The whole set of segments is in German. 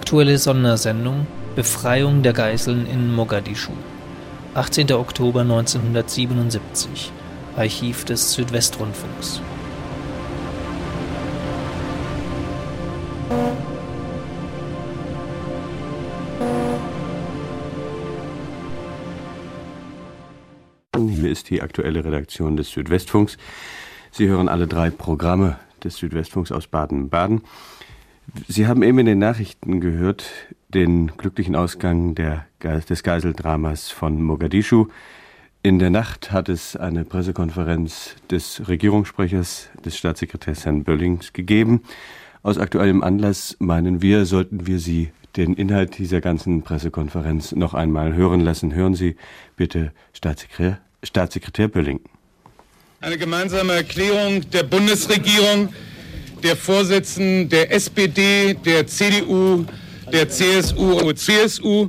Aktuelle Sondersendung Befreiung der Geiseln in Mogadischu. 18. Oktober 1977. Archiv des Südwestrundfunks. Hier ist die aktuelle Redaktion des Südwestfunks. Sie hören alle drei Programme des Südwestfunks aus Baden-Baden. Sie haben eben in den Nachrichten gehört den glücklichen Ausgang der, des Geiseldramas von Mogadischu. In der Nacht hat es eine Pressekonferenz des Regierungssprechers, des Staatssekretärs Herrn Böllings gegeben. Aus aktuellem Anlass meinen wir, sollten wir Sie den Inhalt dieser ganzen Pressekonferenz noch einmal hören lassen. Hören Sie bitte Staatssekretär, Staatssekretär Bölling. Eine gemeinsame Erklärung der Bundesregierung der Vorsitzenden der SPD, der CDU, der CSU CSU,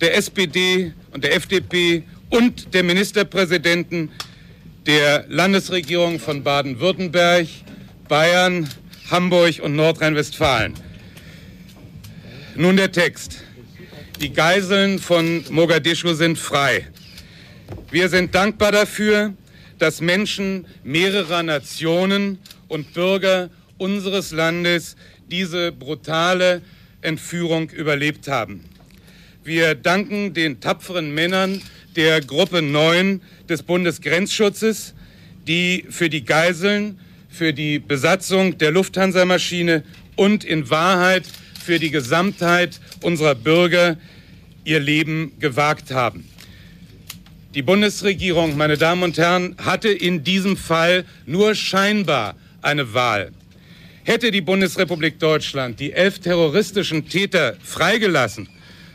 der SPD und der FDP und der Ministerpräsidenten der Landesregierung von Baden-Württemberg, Bayern, Hamburg und Nordrhein-Westfalen. Nun der Text. Die Geiseln von Mogadischu sind frei. Wir sind dankbar dafür, dass Menschen mehrerer Nationen und Bürger unseres Landes diese brutale Entführung überlebt haben. Wir danken den tapferen Männern der Gruppe 9 des Bundesgrenzschutzes, die für die Geiseln, für die Besatzung der Lufthansa-Maschine und in Wahrheit für die Gesamtheit unserer Bürger ihr Leben gewagt haben. Die Bundesregierung, meine Damen und Herren, hatte in diesem Fall nur scheinbar eine Wahl. Hätte die Bundesrepublik Deutschland die elf terroristischen Täter freigelassen,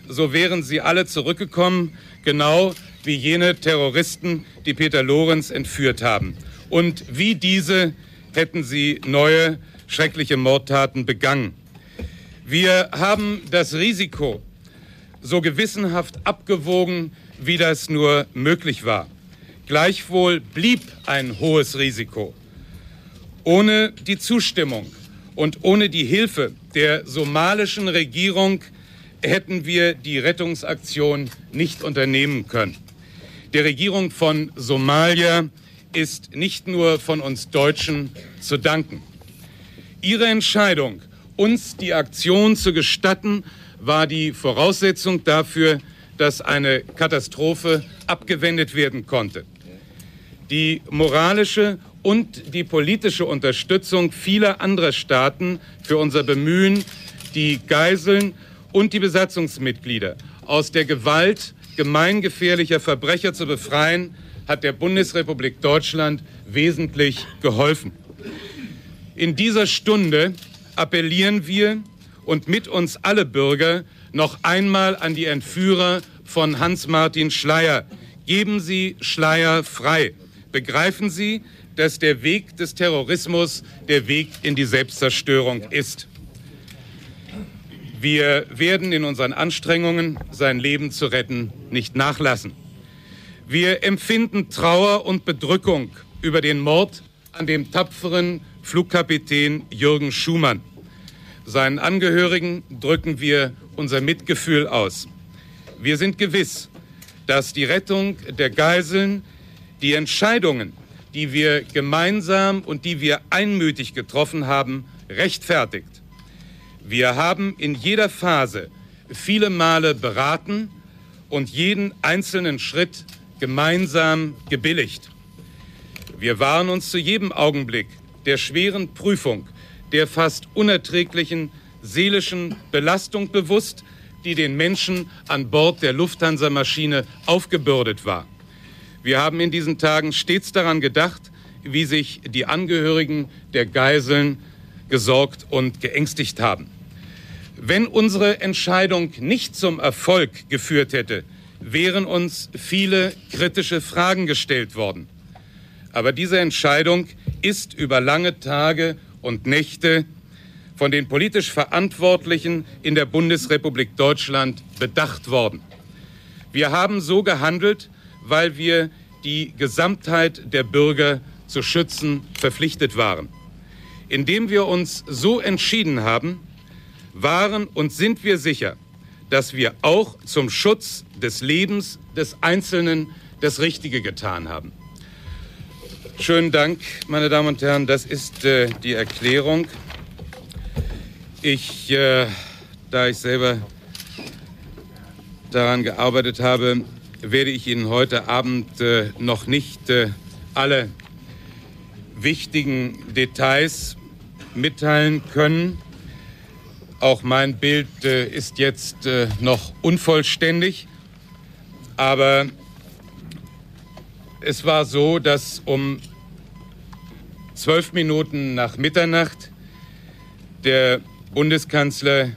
so wären sie alle zurückgekommen, genau wie jene Terroristen, die Peter Lorenz entführt haben. Und wie diese hätten sie neue schreckliche Mordtaten begangen. Wir haben das Risiko so gewissenhaft abgewogen, wie das nur möglich war. Gleichwohl blieb ein hohes Risiko. Ohne die Zustimmung und ohne die Hilfe der somalischen Regierung hätten wir die Rettungsaktion nicht unternehmen können. Der Regierung von Somalia ist nicht nur von uns Deutschen zu danken. Ihre Entscheidung, uns die Aktion zu gestatten, war die Voraussetzung dafür, dass eine Katastrophe abgewendet werden konnte. Die moralische und die politische Unterstützung vieler anderer Staaten für unser Bemühen, die Geiseln und die Besatzungsmitglieder aus der Gewalt gemeingefährlicher Verbrecher zu befreien, hat der Bundesrepublik Deutschland wesentlich geholfen. In dieser Stunde appellieren wir und mit uns alle Bürger noch einmal an die Entführer von Hans-Martin Schleier. Geben Sie Schleier frei. Begreifen Sie, dass der Weg des Terrorismus der Weg in die Selbstzerstörung ist. Wir werden in unseren Anstrengungen, sein Leben zu retten, nicht nachlassen. Wir empfinden Trauer und Bedrückung über den Mord an dem tapferen Flugkapitän Jürgen Schumann. Seinen Angehörigen drücken wir unser Mitgefühl aus. Wir sind gewiss, dass die Rettung der Geiseln, die Entscheidungen, die wir gemeinsam und die wir einmütig getroffen haben, rechtfertigt. Wir haben in jeder Phase viele Male beraten und jeden einzelnen Schritt gemeinsam gebilligt. Wir waren uns zu jedem Augenblick der schweren Prüfung, der fast unerträglichen seelischen Belastung bewusst, die den Menschen an Bord der Lufthansa-Maschine aufgebürdet war. Wir haben in diesen Tagen stets daran gedacht, wie sich die Angehörigen der Geiseln gesorgt und geängstigt haben. Wenn unsere Entscheidung nicht zum Erfolg geführt hätte, wären uns viele kritische Fragen gestellt worden. Aber diese Entscheidung ist über lange Tage und Nächte von den politisch Verantwortlichen in der Bundesrepublik Deutschland bedacht worden. Wir haben so gehandelt, weil wir die Gesamtheit der Bürger zu schützen verpflichtet waren. Indem wir uns so entschieden haben, waren und sind wir sicher, dass wir auch zum Schutz des Lebens des Einzelnen das Richtige getan haben. Schönen Dank, meine Damen und Herren. Das ist äh, die Erklärung. Ich, äh, da ich selber daran gearbeitet habe, werde ich Ihnen heute Abend äh, noch nicht äh, alle wichtigen Details mitteilen können. Auch mein Bild äh, ist jetzt äh, noch unvollständig, aber es war so, dass um zwölf Minuten nach Mitternacht der Bundeskanzler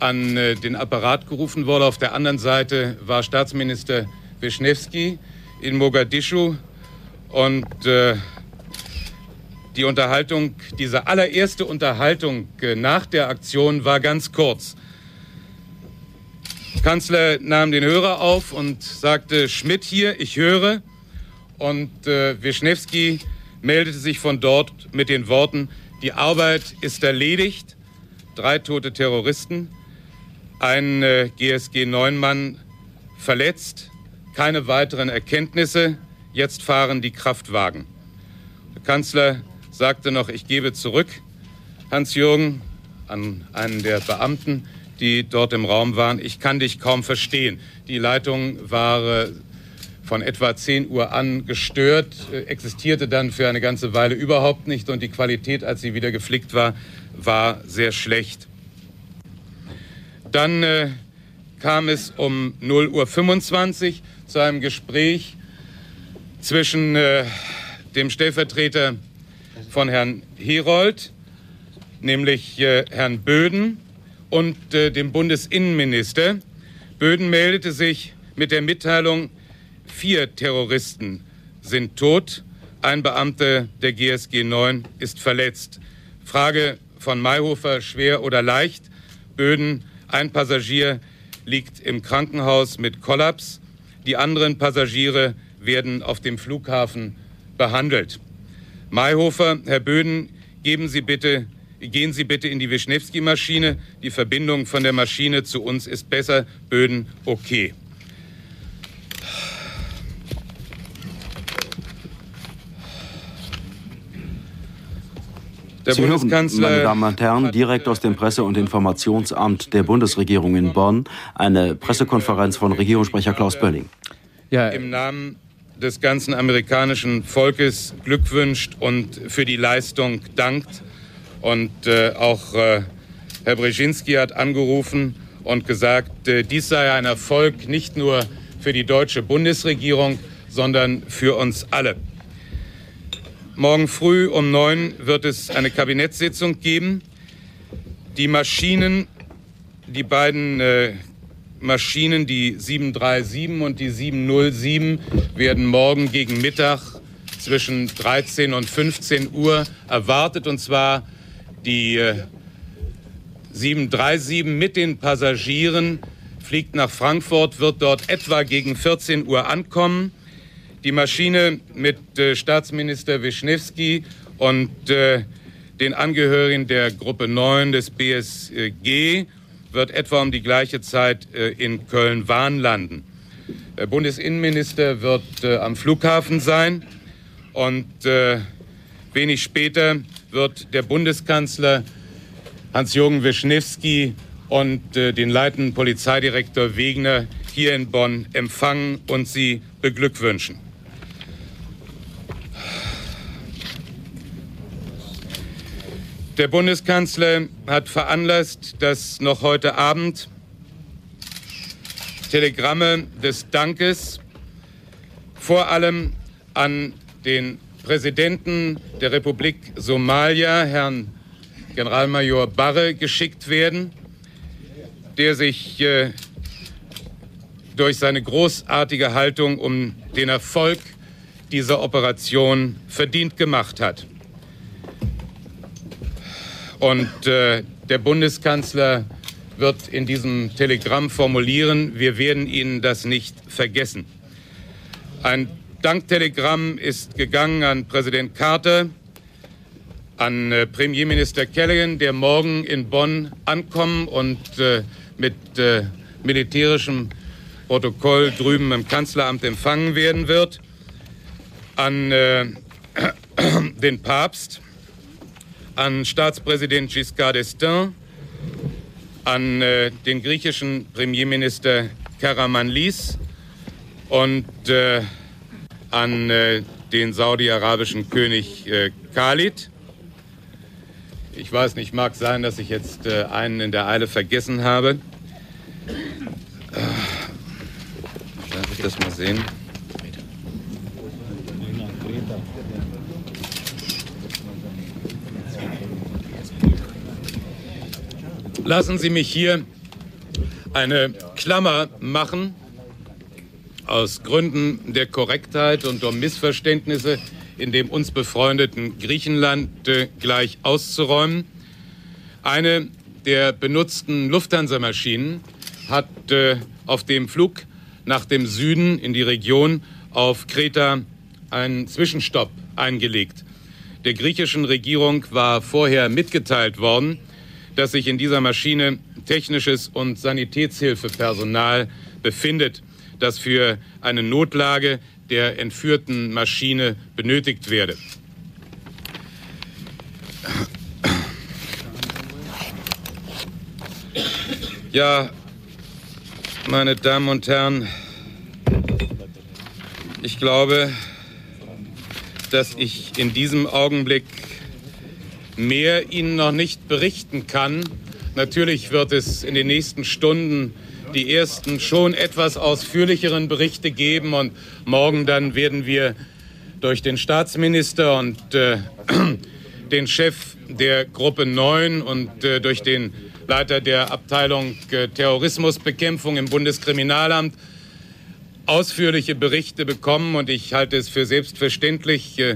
an äh, den Apparat gerufen wurde. Auf der anderen Seite war Staatsminister Wischnewski in Mogadischu und äh, die Unterhaltung, diese allererste Unterhaltung äh, nach der Aktion war ganz kurz. Kanzler nahm den Hörer auf und sagte, Schmidt hier, ich höre. Und äh, Wischnewski meldete sich von dort mit den Worten, die Arbeit ist erledigt, drei tote Terroristen, ein äh, GSG-9-Mann verletzt, keine weiteren Erkenntnisse, jetzt fahren die Kraftwagen. Der Kanzler sagte noch, ich gebe zurück, Hans-Jürgen, an einen der Beamten, die dort im Raum waren. Ich kann dich kaum verstehen. Die Leitung war äh, von etwa 10 Uhr an gestört, äh, existierte dann für eine ganze Weile überhaupt nicht und die Qualität, als sie wieder geflickt war, war sehr schlecht. Dann äh, kam es um 0.25 Uhr zu einem Gespräch zwischen äh, dem Stellvertreter von Herrn Herold, nämlich äh, Herrn Böden, und äh, dem Bundesinnenminister. Böden meldete sich mit der Mitteilung, vier Terroristen sind tot, ein Beamter der GSG 9 ist verletzt. Frage von Mayhofer, schwer oder leicht? Böden, ein Passagier liegt im Krankenhaus mit Kollaps. Die anderen Passagiere werden auf dem Flughafen behandelt. Mayhofer, Herr Böden, geben Sie bitte, gehen Sie bitte in die Wischnewski-Maschine. Die Verbindung von der Maschine zu uns ist besser. Böden, okay. Der Sie hören, meine Damen und Herren, direkt aus dem Presse- und Informationsamt der Bundesregierung in Bonn eine Pressekonferenz von Regierungssprecher Klaus Bölling. Ja. Im Namen des ganzen amerikanischen Volkes glückwünscht und für die Leistung dankt. Und äh, auch äh, Herr Brzezinski hat angerufen und gesagt, äh, dies sei ein Erfolg nicht nur für die deutsche Bundesregierung, sondern für uns alle. Morgen früh um neun wird es eine Kabinettssitzung geben. Die Maschinen, die beiden äh, Maschinen, die 737 und die 707, werden morgen gegen Mittag zwischen 13 und 15 Uhr erwartet. Und zwar die äh, 737 mit den Passagieren fliegt nach Frankfurt, wird dort etwa gegen 14 Uhr ankommen. Die Maschine mit äh, Staatsminister Wischnewski und äh, den Angehörigen der Gruppe 9 des BSG wird etwa um die gleiche Zeit äh, in Köln-Wahn landen. Der Bundesinnenminister wird äh, am Flughafen sein und äh, wenig später wird der Bundeskanzler Hans-Jürgen Wischnewski und äh, den leitenden Polizeidirektor Wegner hier in Bonn empfangen und sie beglückwünschen. Der Bundeskanzler hat veranlasst, dass noch heute Abend Telegramme des Dankes vor allem an den Präsidenten der Republik Somalia, Herrn Generalmajor Barre, geschickt werden, der sich äh, durch seine großartige Haltung um den Erfolg dieser Operation verdient gemacht hat. Und äh, der Bundeskanzler wird in diesem Telegramm formulieren, wir werden Ihnen das nicht vergessen. Ein Danktelegramm ist gegangen an Präsident Carter, an äh, Premierminister Callaghan, der morgen in Bonn ankommen und äh, mit äh, militärischem Protokoll drüben im Kanzleramt empfangen werden wird, an äh, den Papst, an Staatspräsident Giscard d'Estaing, an äh, den griechischen Premierminister Karamanlis und äh, an den saudi-arabischen König Khalid. Ich weiß nicht, mag sein, dass ich jetzt äh, einen in der Eile vergessen habe. Äh, darf ich das mal sehen? Lassen Sie mich hier eine Klammer machen aus Gründen der Korrektheit und um Missverständnisse in dem uns befreundeten Griechenland gleich auszuräumen. Eine der benutzten Lufthansa-Maschinen hat äh, auf dem Flug nach dem Süden in die Region auf Kreta einen Zwischenstopp eingelegt. Der griechischen Regierung war vorher mitgeteilt worden, dass sich in dieser Maschine technisches und Sanitätshilfepersonal befindet, das für eine Notlage der entführten Maschine benötigt werde. Ja, meine Damen und Herren, ich glaube, dass ich in diesem Augenblick mehr Ihnen noch nicht berichten kann. Natürlich wird es in den nächsten Stunden die ersten schon etwas ausführlicheren Berichte geben und morgen dann werden wir durch den Staatsminister und äh, den Chef der Gruppe 9 und äh, durch den Leiter der Abteilung äh, Terrorismusbekämpfung im Bundeskriminalamt ausführliche Berichte bekommen und ich halte es für selbstverständlich, äh,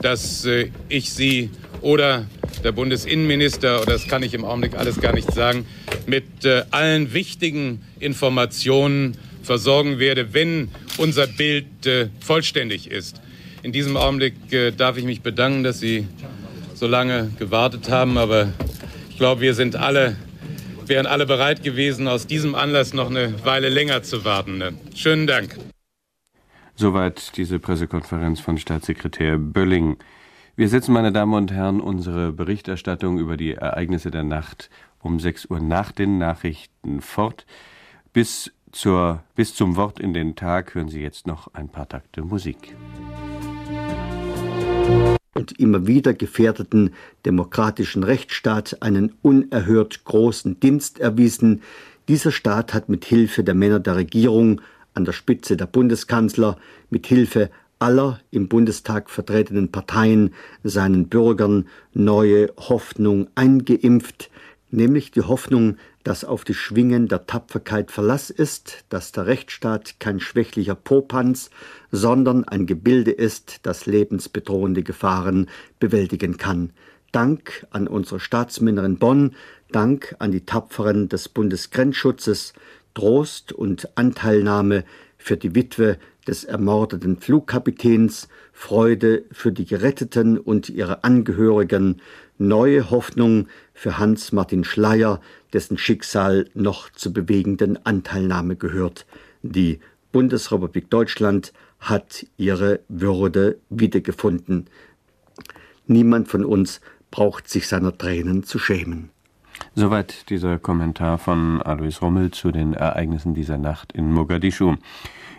dass äh, ich Sie oder der Bundesinnenminister, oder das kann ich im Augenblick alles gar nicht sagen, mit äh, allen wichtigen Informationen versorgen werde, wenn unser Bild äh, vollständig ist. In diesem Augenblick äh, darf ich mich bedanken, dass Sie so lange gewartet haben, aber ich glaube, wir sind alle, wären alle bereit gewesen, aus diesem Anlass noch eine Weile länger zu warten. Schönen Dank. Soweit diese Pressekonferenz von Staatssekretär Bölling. Wir setzen, meine Damen und Herren, unsere Berichterstattung über die Ereignisse der Nacht um 6 Uhr nach den Nachrichten fort. Bis, zur, bis zum Wort in den Tag hören Sie jetzt noch ein paar Takte Musik. Und immer wieder gefährdeten demokratischen Rechtsstaat einen unerhört großen Dienst erwiesen. Dieser Staat hat mit Hilfe der Männer der Regierung, an der Spitze der Bundeskanzler, mit Hilfe aller im Bundestag vertretenen Parteien seinen Bürgern neue Hoffnung eingeimpft, nämlich die Hoffnung, dass auf die Schwingen der Tapferkeit Verlass ist, dass der Rechtsstaat kein schwächlicher Popanz, sondern ein Gebilde ist, das lebensbedrohende Gefahren bewältigen kann. Dank an unsere Staatsmänner in Bonn, Dank an die Tapferen des Bundesgrenzschutzes, Trost und Anteilnahme für die Witwe des ermordeten Flugkapitäns, Freude für die Geretteten und ihre Angehörigen, neue Hoffnung für Hans-Martin Schleyer, dessen Schicksal noch zur bewegenden Anteilnahme gehört. Die Bundesrepublik Deutschland hat ihre Würde wiedergefunden. Niemand von uns braucht sich seiner Tränen zu schämen. Soweit dieser Kommentar von Alois Rummel zu den Ereignissen dieser Nacht in Mogadischu.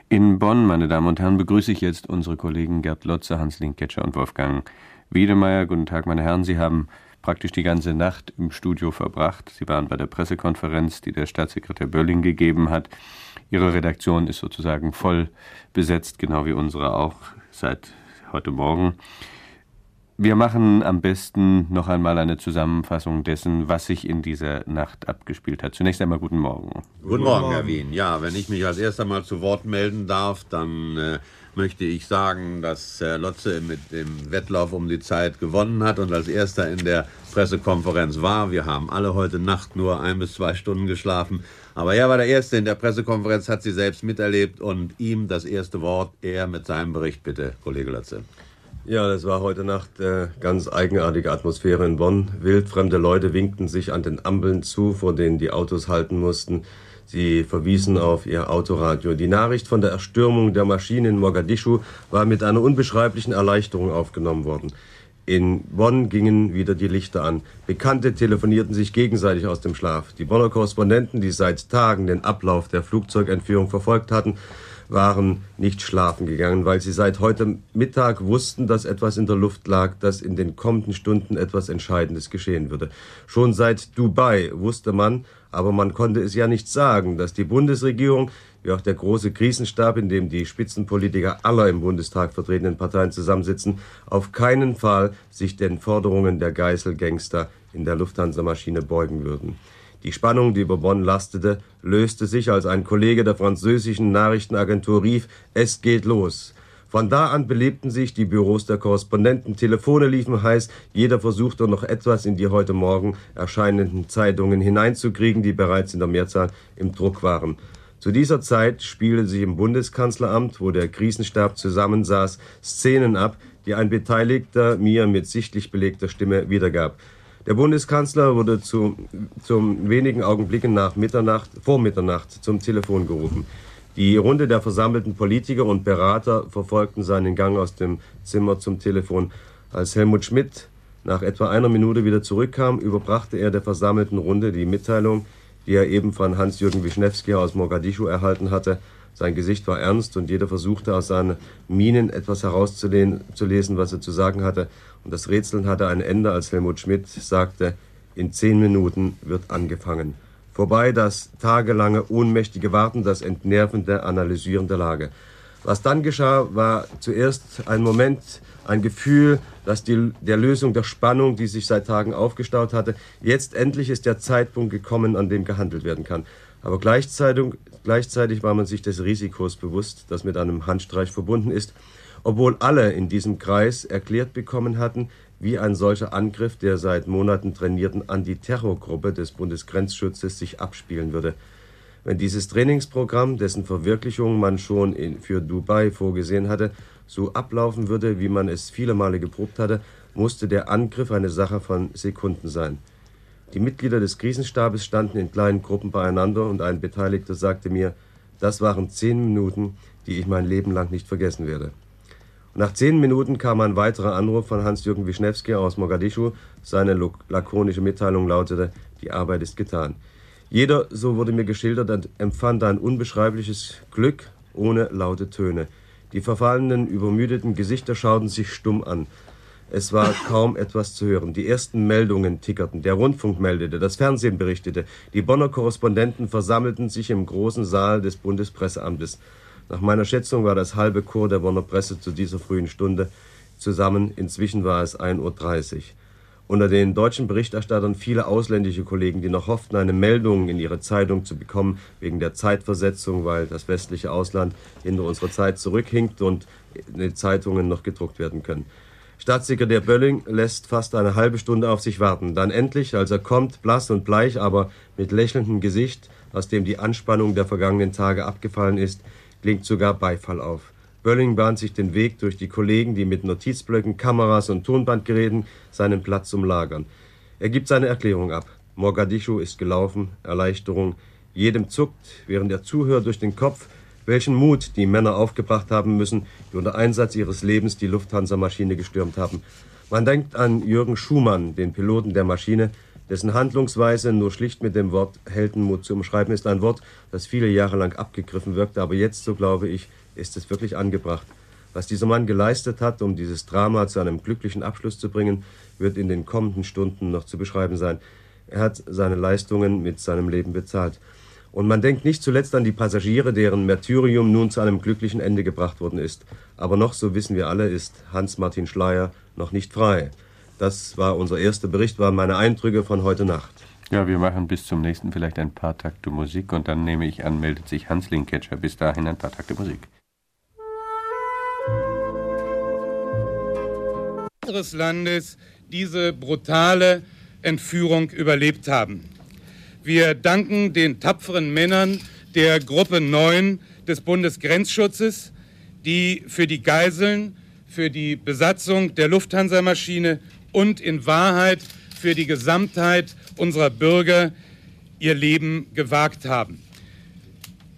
In Bonn, meine Damen und Herren, begrüße ich jetzt unsere Kollegen Gerd Lotze, Hans Linkketscher und Wolfgang Wiedemeyer. Guten Tag, meine Herren. Sie haben praktisch die ganze Nacht im Studio verbracht. Sie waren bei der Pressekonferenz, die der Staatssekretär Bölling gegeben hat. Ihre Redaktion ist sozusagen voll besetzt, genau wie unsere auch seit heute Morgen. Wir machen am besten noch einmal eine Zusammenfassung dessen, was sich in dieser Nacht abgespielt hat. Zunächst einmal guten Morgen. Guten Morgen, Herr Wien. Ja, wenn ich mich als erster mal zu Wort melden darf, dann äh, möchte ich sagen, dass Herr Lotze mit dem Wettlauf um die Zeit gewonnen hat und als erster in der Pressekonferenz war. Wir haben alle heute Nacht nur ein bis zwei Stunden geschlafen. Aber er war der Erste in der Pressekonferenz, hat sie selbst miterlebt und ihm das erste Wort, er mit seinem Bericht, bitte, Kollege Lotze. Ja, das war heute Nacht äh, ganz eigenartige Atmosphäre in Bonn. Wildfremde Leute winkten sich an den Ampeln zu, vor denen die Autos halten mussten. Sie verwiesen auf ihr Autoradio. Die Nachricht von der Erstürmung der Maschine in Mogadischu war mit einer unbeschreiblichen Erleichterung aufgenommen worden. In Bonn gingen wieder die Lichter an. Bekannte telefonierten sich gegenseitig aus dem Schlaf. Die Bonner Korrespondenten, die seit Tagen den Ablauf der Flugzeugentführung verfolgt hatten, waren nicht schlafen gegangen, weil sie seit heute Mittag wussten, dass etwas in der Luft lag, dass in den kommenden Stunden etwas Entscheidendes geschehen würde. Schon seit Dubai wusste man, aber man konnte es ja nicht sagen, dass die Bundesregierung wie auch der große Krisenstab, in dem die Spitzenpolitiker aller im Bundestag vertretenen Parteien zusammensitzen, auf keinen Fall sich den Forderungen der Geiselgangster in der Lufthansa-Maschine beugen würden. Die Spannung, die über Bonn lastete, löste sich, als ein Kollege der französischen Nachrichtenagentur rief, es geht los. Von da an belebten sich die Büros der Korrespondenten, Telefone liefen heiß, jeder versuchte noch etwas in die heute Morgen erscheinenden Zeitungen hineinzukriegen, die bereits in der Mehrzahl im Druck waren. Zu dieser Zeit spielten sich im Bundeskanzleramt, wo der Krisenstab zusammensaß, Szenen ab, die ein Beteiligter mir mit sichtlich belegter Stimme wiedergab. Der Bundeskanzler wurde zu, zum wenigen Augenblicken nach Mitternacht, vor Mitternacht zum Telefon gerufen. Die Runde der versammelten Politiker und Berater verfolgten seinen Gang aus dem Zimmer zum Telefon. Als Helmut Schmidt nach etwa einer Minute wieder zurückkam, überbrachte er der versammelten Runde die Mitteilung, die er eben von Hans-Jürgen Wischnewski aus Mogadischu erhalten hatte. Sein Gesicht war ernst und jeder versuchte aus seinen Minen etwas herauszulesen, was er zu sagen hatte. Und das Rätseln hatte ein Ende, als Helmut Schmidt sagte, in zehn Minuten wird angefangen. Vorbei das tagelange ohnmächtige Warten, das entnervende Analysieren der Lage. Was dann geschah, war zuerst ein Moment, ein Gefühl, dass die, der Lösung der Spannung, die sich seit Tagen aufgestaut hatte, jetzt endlich ist der Zeitpunkt gekommen, an dem gehandelt werden kann. Aber gleichzeitig, gleichzeitig war man sich des Risikos bewusst, das mit einem Handstreich verbunden ist obwohl alle in diesem Kreis erklärt bekommen hatten, wie ein solcher Angriff der seit Monaten trainierten Antiterrorgruppe des Bundesgrenzschutzes sich abspielen würde. Wenn dieses Trainingsprogramm, dessen Verwirklichung man schon in, für Dubai vorgesehen hatte, so ablaufen würde, wie man es viele Male geprobt hatte, musste der Angriff eine Sache von Sekunden sein. Die Mitglieder des Krisenstabes standen in kleinen Gruppen beieinander und ein Beteiligter sagte mir, das waren zehn Minuten, die ich mein Leben lang nicht vergessen werde. Nach zehn Minuten kam ein weiterer Anruf von Hans-Jürgen Wischnewski aus Mogadischu. Seine lakonische Mitteilung lautete, die Arbeit ist getan. Jeder, so wurde mir geschildert, empfand ein unbeschreibliches Glück ohne laute Töne. Die verfallenen, übermüdeten Gesichter schauten sich stumm an. Es war kaum etwas zu hören. Die ersten Meldungen tickerten, der Rundfunk meldete, das Fernsehen berichtete, die Bonner Korrespondenten versammelten sich im großen Saal des Bundespresseamtes. Nach meiner Schätzung war das halbe Chor der Bonner Presse zu dieser frühen Stunde zusammen. Inzwischen war es 1.30 Uhr. Unter den deutschen Berichterstattern viele ausländische Kollegen, die noch hofften, eine Meldung in ihre Zeitung zu bekommen, wegen der Zeitversetzung, weil das westliche Ausland hinter unserer Zeit zurückhinkt und die Zeitungen noch gedruckt werden können. Staatssekretär Bölling lässt fast eine halbe Stunde auf sich warten. Dann endlich, als er kommt, blass und bleich, aber mit lächelndem Gesicht, aus dem die Anspannung der vergangenen Tage abgefallen ist, klingt sogar Beifall auf. Bölling bahnt sich den Weg durch die Kollegen, die mit Notizblöcken, Kameras und Tonbandgeräten seinen Platz umlagern. Er gibt seine Erklärung ab. Mogadischu ist gelaufen, Erleichterung. Jedem zuckt, während er zuhört, durch den Kopf, welchen Mut die Männer aufgebracht haben müssen, die unter Einsatz ihres Lebens die Lufthansa-Maschine gestürmt haben. Man denkt an Jürgen Schumann, den Piloten der Maschine, dessen Handlungsweise nur schlicht mit dem Wort Heldenmut zu umschreiben ist. Ein Wort, das viele Jahre lang abgegriffen wirkte, aber jetzt, so glaube ich, ist es wirklich angebracht. Was dieser Mann geleistet hat, um dieses Drama zu einem glücklichen Abschluss zu bringen, wird in den kommenden Stunden noch zu beschreiben sein. Er hat seine Leistungen mit seinem Leben bezahlt. Und man denkt nicht zuletzt an die Passagiere, deren Märtyrium nun zu einem glücklichen Ende gebracht worden ist. Aber noch, so wissen wir alle, ist Hans-Martin Schleier noch nicht frei. Das war unser erster Bericht, waren meine Eindrücke von heute Nacht. Ja, wir machen bis zum nächsten vielleicht ein paar Takte Musik und dann nehme ich an, meldet sich Hans Linketscher. Bis dahin ein paar Takte Musik. unseres Landes diese brutale Entführung überlebt haben. Wir danken den tapferen Männern der Gruppe 9 des Bundesgrenzschutzes, die für die Geiseln für die Besatzung der Lufthansa-Maschine und in Wahrheit für die Gesamtheit unserer Bürger ihr Leben gewagt haben.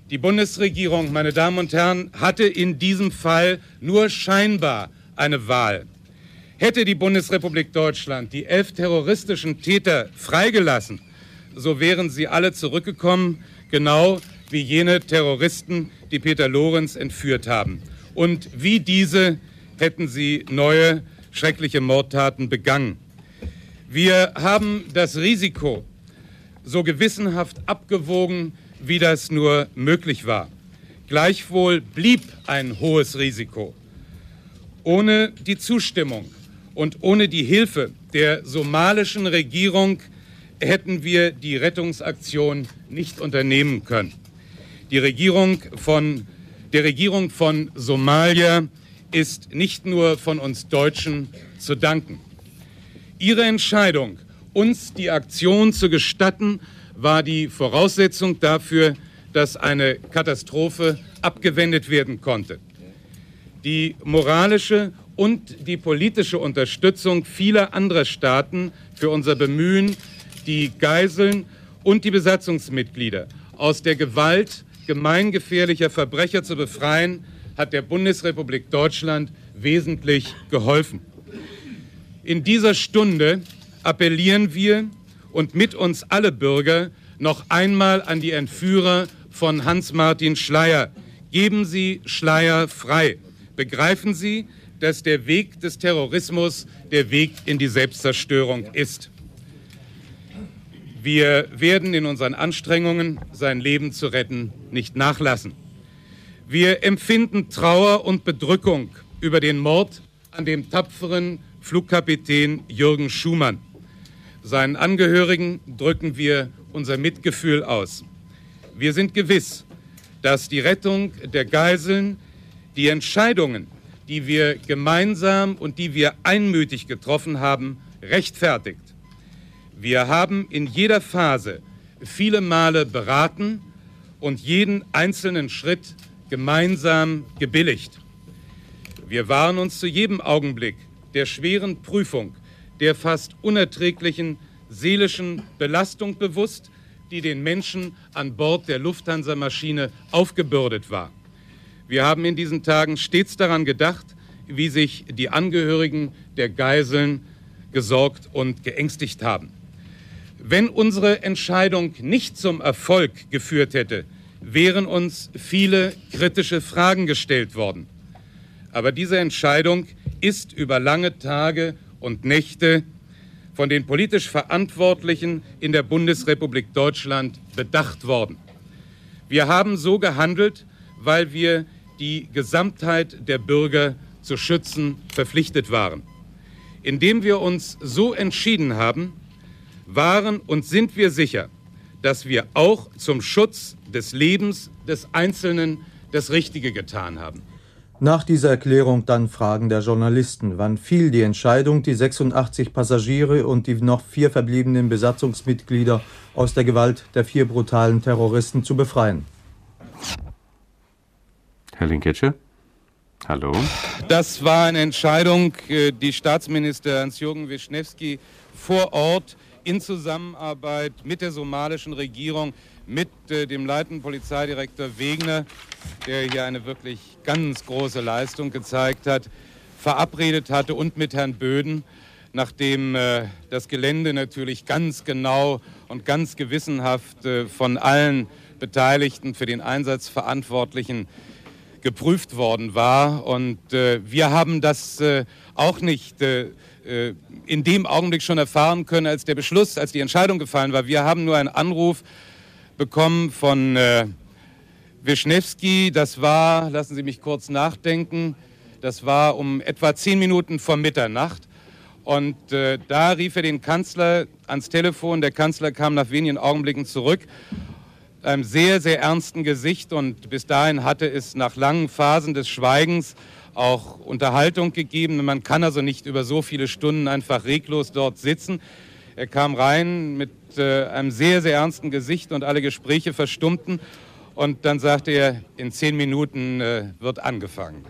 Die Bundesregierung, meine Damen und Herren, hatte in diesem Fall nur scheinbar eine Wahl. Hätte die Bundesrepublik Deutschland die elf terroristischen Täter freigelassen, so wären sie alle zurückgekommen, genau wie jene Terroristen, die Peter Lorenz entführt haben. Und wie diese hätten sie neue schreckliche Mordtaten begangen. Wir haben das Risiko so gewissenhaft abgewogen, wie das nur möglich war. Gleichwohl blieb ein hohes Risiko. Ohne die Zustimmung und ohne die Hilfe der somalischen Regierung hätten wir die Rettungsaktion nicht unternehmen können. Die Regierung von, der Regierung von Somalia ist nicht nur von uns Deutschen zu danken. Ihre Entscheidung, uns die Aktion zu gestatten, war die Voraussetzung dafür, dass eine Katastrophe abgewendet werden konnte. Die moralische und die politische Unterstützung vieler anderer Staaten für unser Bemühen, die Geiseln und die Besatzungsmitglieder aus der Gewalt gemeingefährlicher Verbrecher zu befreien, hat der Bundesrepublik Deutschland wesentlich geholfen. In dieser Stunde appellieren wir und mit uns alle Bürger noch einmal an die Entführer von Hans-Martin Schleier. Geben Sie Schleier frei. Begreifen Sie, dass der Weg des Terrorismus der Weg in die Selbstzerstörung ist. Wir werden in unseren Anstrengungen, sein Leben zu retten, nicht nachlassen. Wir empfinden Trauer und Bedrückung über den Mord an dem tapferen Flugkapitän Jürgen Schumann. Seinen Angehörigen drücken wir unser Mitgefühl aus. Wir sind gewiss, dass die Rettung der Geiseln, die Entscheidungen, die wir gemeinsam und die wir einmütig getroffen haben, rechtfertigt. Wir haben in jeder Phase viele Male beraten und jeden einzelnen Schritt gemeinsam gebilligt. Wir waren uns zu jedem Augenblick der schweren Prüfung der fast unerträglichen seelischen Belastung bewusst, die den Menschen an Bord der Lufthansa-Maschine aufgebürdet war. Wir haben in diesen Tagen stets daran gedacht, wie sich die Angehörigen der Geiseln gesorgt und geängstigt haben. Wenn unsere Entscheidung nicht zum Erfolg geführt hätte, wären uns viele kritische Fragen gestellt worden. Aber diese Entscheidung ist über lange Tage und Nächte von den politisch Verantwortlichen in der Bundesrepublik Deutschland bedacht worden. Wir haben so gehandelt, weil wir die Gesamtheit der Bürger zu schützen verpflichtet waren. Indem wir uns so entschieden haben, waren und sind wir sicher, dass wir auch zum Schutz des Lebens des Einzelnen das Richtige getan haben. Nach dieser Erklärung dann Fragen der Journalisten. Wann fiel die Entscheidung, die 86 Passagiere und die noch vier verbliebenen Besatzungsmitglieder aus der Gewalt der vier brutalen Terroristen zu befreien? Herr Linketsche? Hallo? Das war eine Entscheidung, äh, die Staatsminister Hans-Jürgen Wischnewski vor Ort in Zusammenarbeit mit der somalischen Regierung mit äh, dem leitenden Polizeidirektor Wegner, der hier eine wirklich ganz große Leistung gezeigt hat, verabredet hatte und mit Herrn Böden, nachdem äh, das Gelände natürlich ganz genau und ganz gewissenhaft äh, von allen Beteiligten für den Einsatz Verantwortlichen geprüft worden war. Und äh, wir haben das äh, auch nicht äh, in dem Augenblick schon erfahren können, als der Beschluss, als die Entscheidung gefallen war. Wir haben nur einen Anruf bekommen von äh, Wischnewski. Das war, lassen Sie mich kurz nachdenken, das war um etwa zehn Minuten vor Mitternacht. Und äh, da rief er den Kanzler ans Telefon. Der Kanzler kam nach wenigen Augenblicken zurück, einem sehr, sehr ernsten Gesicht. Und bis dahin hatte es nach langen Phasen des Schweigens auch Unterhaltung gegeben. Man kann also nicht über so viele Stunden einfach reglos dort sitzen. Er kam rein mit äh, einem sehr, sehr ernsten Gesicht und alle Gespräche verstummten. Und dann sagte er, in zehn Minuten äh, wird angefangen.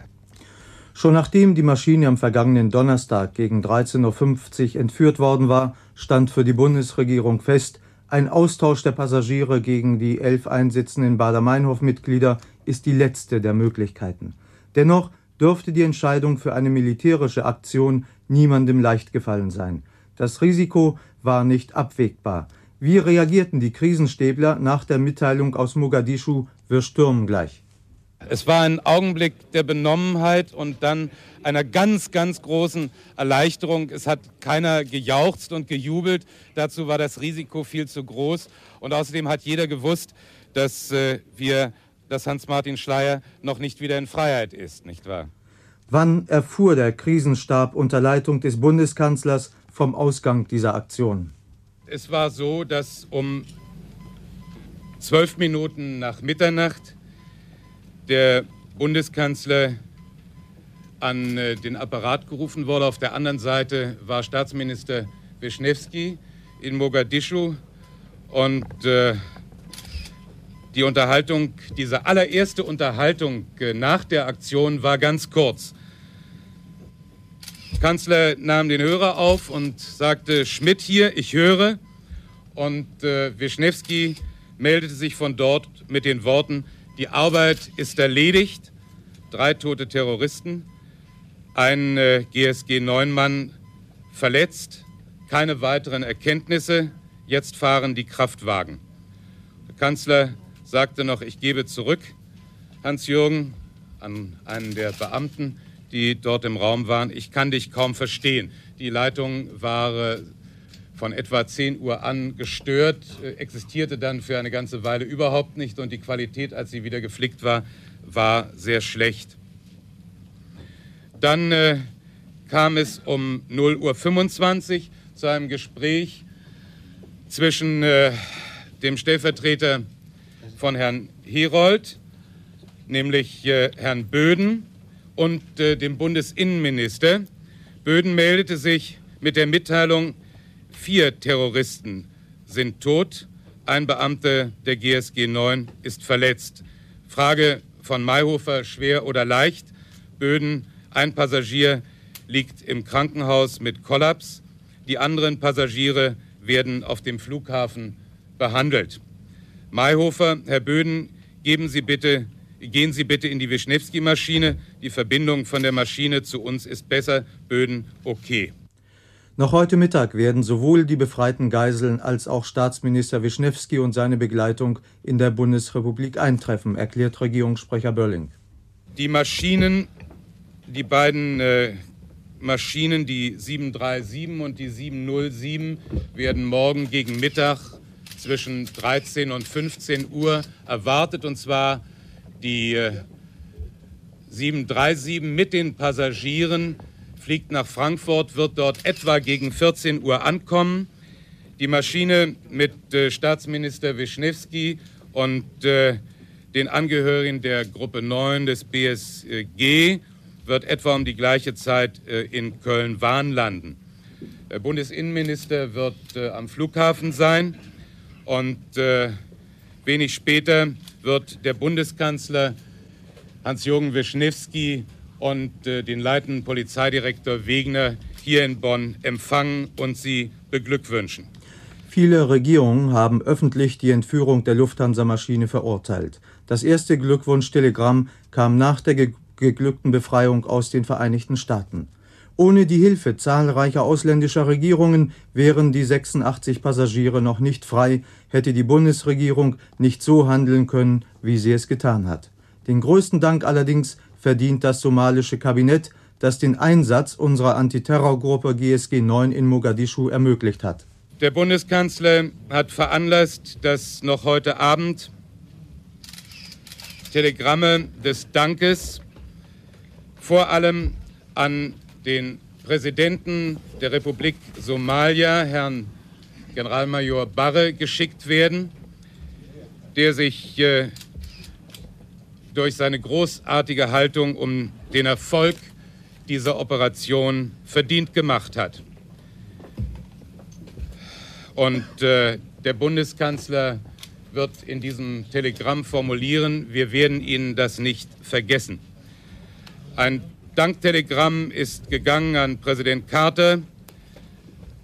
Schon nachdem die Maschine am vergangenen Donnerstag gegen 13.50 Uhr entführt worden war, stand für die Bundesregierung fest, ein Austausch der Passagiere gegen die elf einsitzenden Bader-Meinhof-Mitglieder ist die letzte der Möglichkeiten. Dennoch dürfte die Entscheidung für eine militärische Aktion niemandem leicht gefallen sein. Das Risiko war nicht abwägbar. Wie reagierten die Krisenstäbler nach der Mitteilung aus Mogadischu, wir stürmen gleich? Es war ein Augenblick der Benommenheit und dann einer ganz, ganz großen Erleichterung. Es hat keiner gejauchzt und gejubelt. Dazu war das Risiko viel zu groß. Und außerdem hat jeder gewusst, dass äh, wir, dass Hans-Martin Schleyer noch nicht wieder in Freiheit ist, nicht wahr? Wann erfuhr der Krisenstab unter Leitung des Bundeskanzlers vom Ausgang dieser Aktion? Es war so, dass um zwölf Minuten nach Mitternacht der Bundeskanzler an äh, den Apparat gerufen wurde. Auf der anderen Seite war Staatsminister Wischnewski in Mogadischu und äh, die Unterhaltung, diese allererste Unterhaltung nach der Aktion war ganz kurz. Kanzler nahm den Hörer auf und sagte, Schmidt hier, ich höre. Und äh, Wischnewski meldete sich von dort mit den Worten, die Arbeit ist erledigt. Drei tote Terroristen, ein äh, GSG-9-Mann verletzt, keine weiteren Erkenntnisse. Jetzt fahren die Kraftwagen. Der Kanzler sagte noch, ich gebe zurück, Hans-Jürgen, an einen der Beamten, die dort im Raum waren. Ich kann dich kaum verstehen. Die Leitung war äh, von etwa 10 Uhr an gestört, äh, existierte dann für eine ganze Weile überhaupt nicht und die Qualität, als sie wieder geflickt war, war sehr schlecht. Dann äh, kam es um 0.25 Uhr zu einem Gespräch zwischen äh, dem Stellvertreter von Herrn Herold, nämlich äh, Herrn Böden, und äh, dem Bundesinnenminister. Böden meldete sich mit der Mitteilung, Vier Terroristen sind tot, ein Beamter der GSG 9 ist verletzt. Frage von Mayhofer, schwer oder leicht? Böden, ein Passagier liegt im Krankenhaus mit Kollaps. Die anderen Passagiere werden auf dem Flughafen behandelt. Mayhofer, Herr Böden, geben Sie bitte, gehen Sie bitte in die Wischnewski-Maschine. Die Verbindung von der Maschine zu uns ist besser. Böden, okay. Noch heute Mittag werden sowohl die befreiten Geiseln als auch Staatsminister Wischnewski und seine Begleitung in der Bundesrepublik eintreffen, erklärt Regierungssprecher Bölling. Die Maschinen, die beiden äh, Maschinen, die 737 und die 707, werden morgen gegen Mittag zwischen 13 und 15 Uhr erwartet. Und zwar die äh, 737 mit den Passagieren fliegt nach Frankfurt, wird dort etwa gegen 14 Uhr ankommen. Die Maschine mit äh, Staatsminister Wischnewski und äh, den Angehörigen der Gruppe 9 des BSG wird etwa um die gleiche Zeit äh, in Köln-Wahn landen. Der Bundesinnenminister wird äh, am Flughafen sein und äh, wenig später wird der Bundeskanzler Hans-Jürgen Wischnewski und äh, den leitenden Polizeidirektor Wegner hier in Bonn empfangen und sie beglückwünschen. Viele Regierungen haben öffentlich die Entführung der Lufthansa-Maschine verurteilt. Das erste Glückwunschtelegramm kam nach der ge geglückten Befreiung aus den Vereinigten Staaten. Ohne die Hilfe zahlreicher ausländischer Regierungen wären die 86 Passagiere noch nicht frei, hätte die Bundesregierung nicht so handeln können, wie sie es getan hat. Den größten Dank allerdings verdient das somalische Kabinett, das den Einsatz unserer Antiterrorgruppe GSG 9 in Mogadischu ermöglicht hat. Der Bundeskanzler hat veranlasst, dass noch heute Abend Telegramme des Dankes vor allem an den Präsidenten der Republik Somalia, Herrn Generalmajor Barre, geschickt werden, der sich äh, durch seine großartige Haltung um den Erfolg dieser Operation verdient gemacht hat. Und äh, der Bundeskanzler wird in diesem Telegramm formulieren, wir werden Ihnen das nicht vergessen. Ein Danktelegramm ist gegangen an Präsident Carter,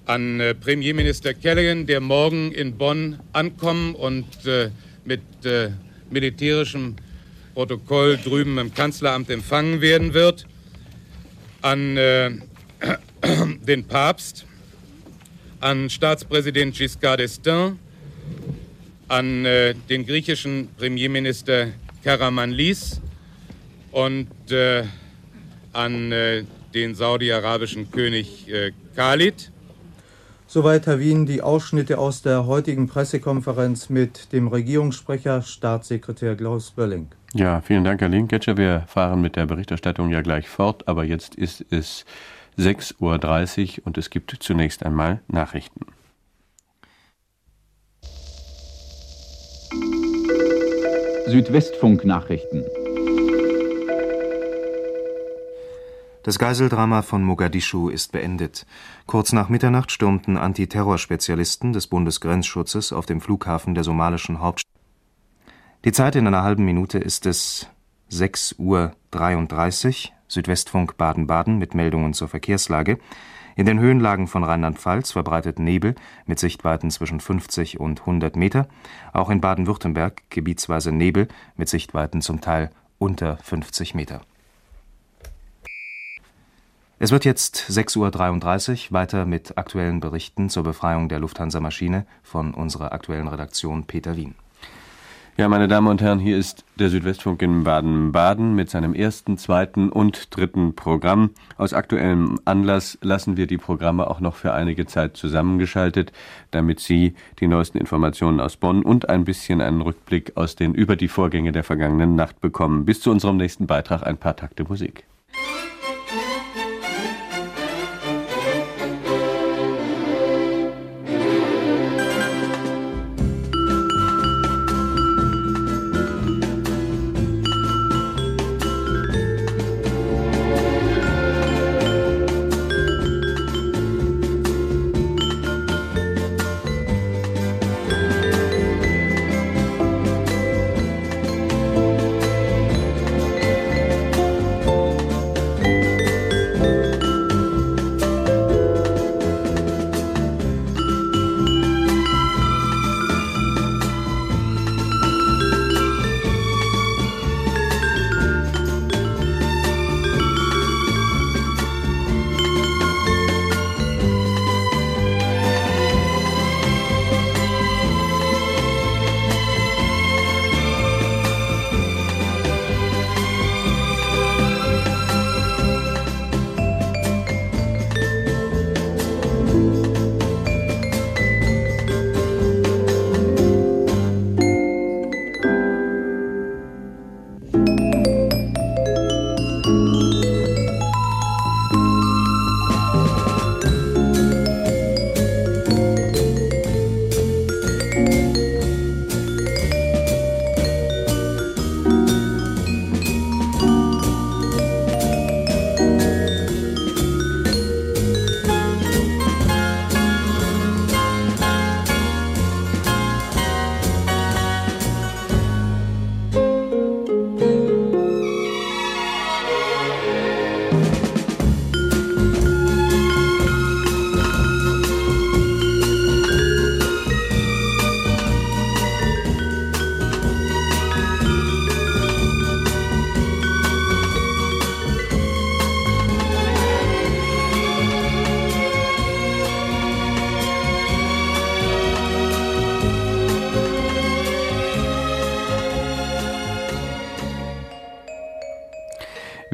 an äh, Premierminister Callaghan, der morgen in Bonn ankommen und äh, mit äh, militärischem Protokoll drüben im Kanzleramt empfangen werden wird, an äh, den Papst, an Staatspräsident Giscard d'Estaing, an äh, den griechischen Premierminister Karamanlis und an äh, den saudi-arabischen König äh, Khalid. Soweit Herr Wien die Ausschnitte aus der heutigen Pressekonferenz mit dem Regierungssprecher Staatssekretär Klaus Bölling. Ja, vielen Dank, Herr Linketscher. Wir fahren mit der Berichterstattung ja gleich fort, aber jetzt ist es 6.30 Uhr und es gibt zunächst einmal Nachrichten. Südwestfunk-Nachrichten. Das Geiseldrama von Mogadischu ist beendet. Kurz nach Mitternacht stürmten Antiterrorspezialisten des Bundesgrenzschutzes auf dem Flughafen der somalischen Hauptstadt. Die Zeit in einer halben Minute ist es 6.33 Uhr, Südwestfunk Baden-Baden mit Meldungen zur Verkehrslage. In den Höhenlagen von Rheinland-Pfalz verbreitet Nebel mit Sichtweiten zwischen 50 und 100 Meter. Auch in Baden-Württemberg gebietsweise Nebel mit Sichtweiten zum Teil unter 50 Meter. Es wird jetzt 6.33 Uhr weiter mit aktuellen Berichten zur Befreiung der Lufthansa-Maschine von unserer aktuellen Redaktion Peter Wien. Ja, meine Damen und Herren, hier ist der Südwestfunk in Baden-Baden mit seinem ersten, zweiten und dritten Programm. Aus aktuellem Anlass lassen wir die Programme auch noch für einige Zeit zusammengeschaltet, damit Sie die neuesten Informationen aus Bonn und ein bisschen einen Rückblick aus den über die Vorgänge der vergangenen Nacht bekommen. Bis zu unserem nächsten Beitrag ein paar Takte Musik.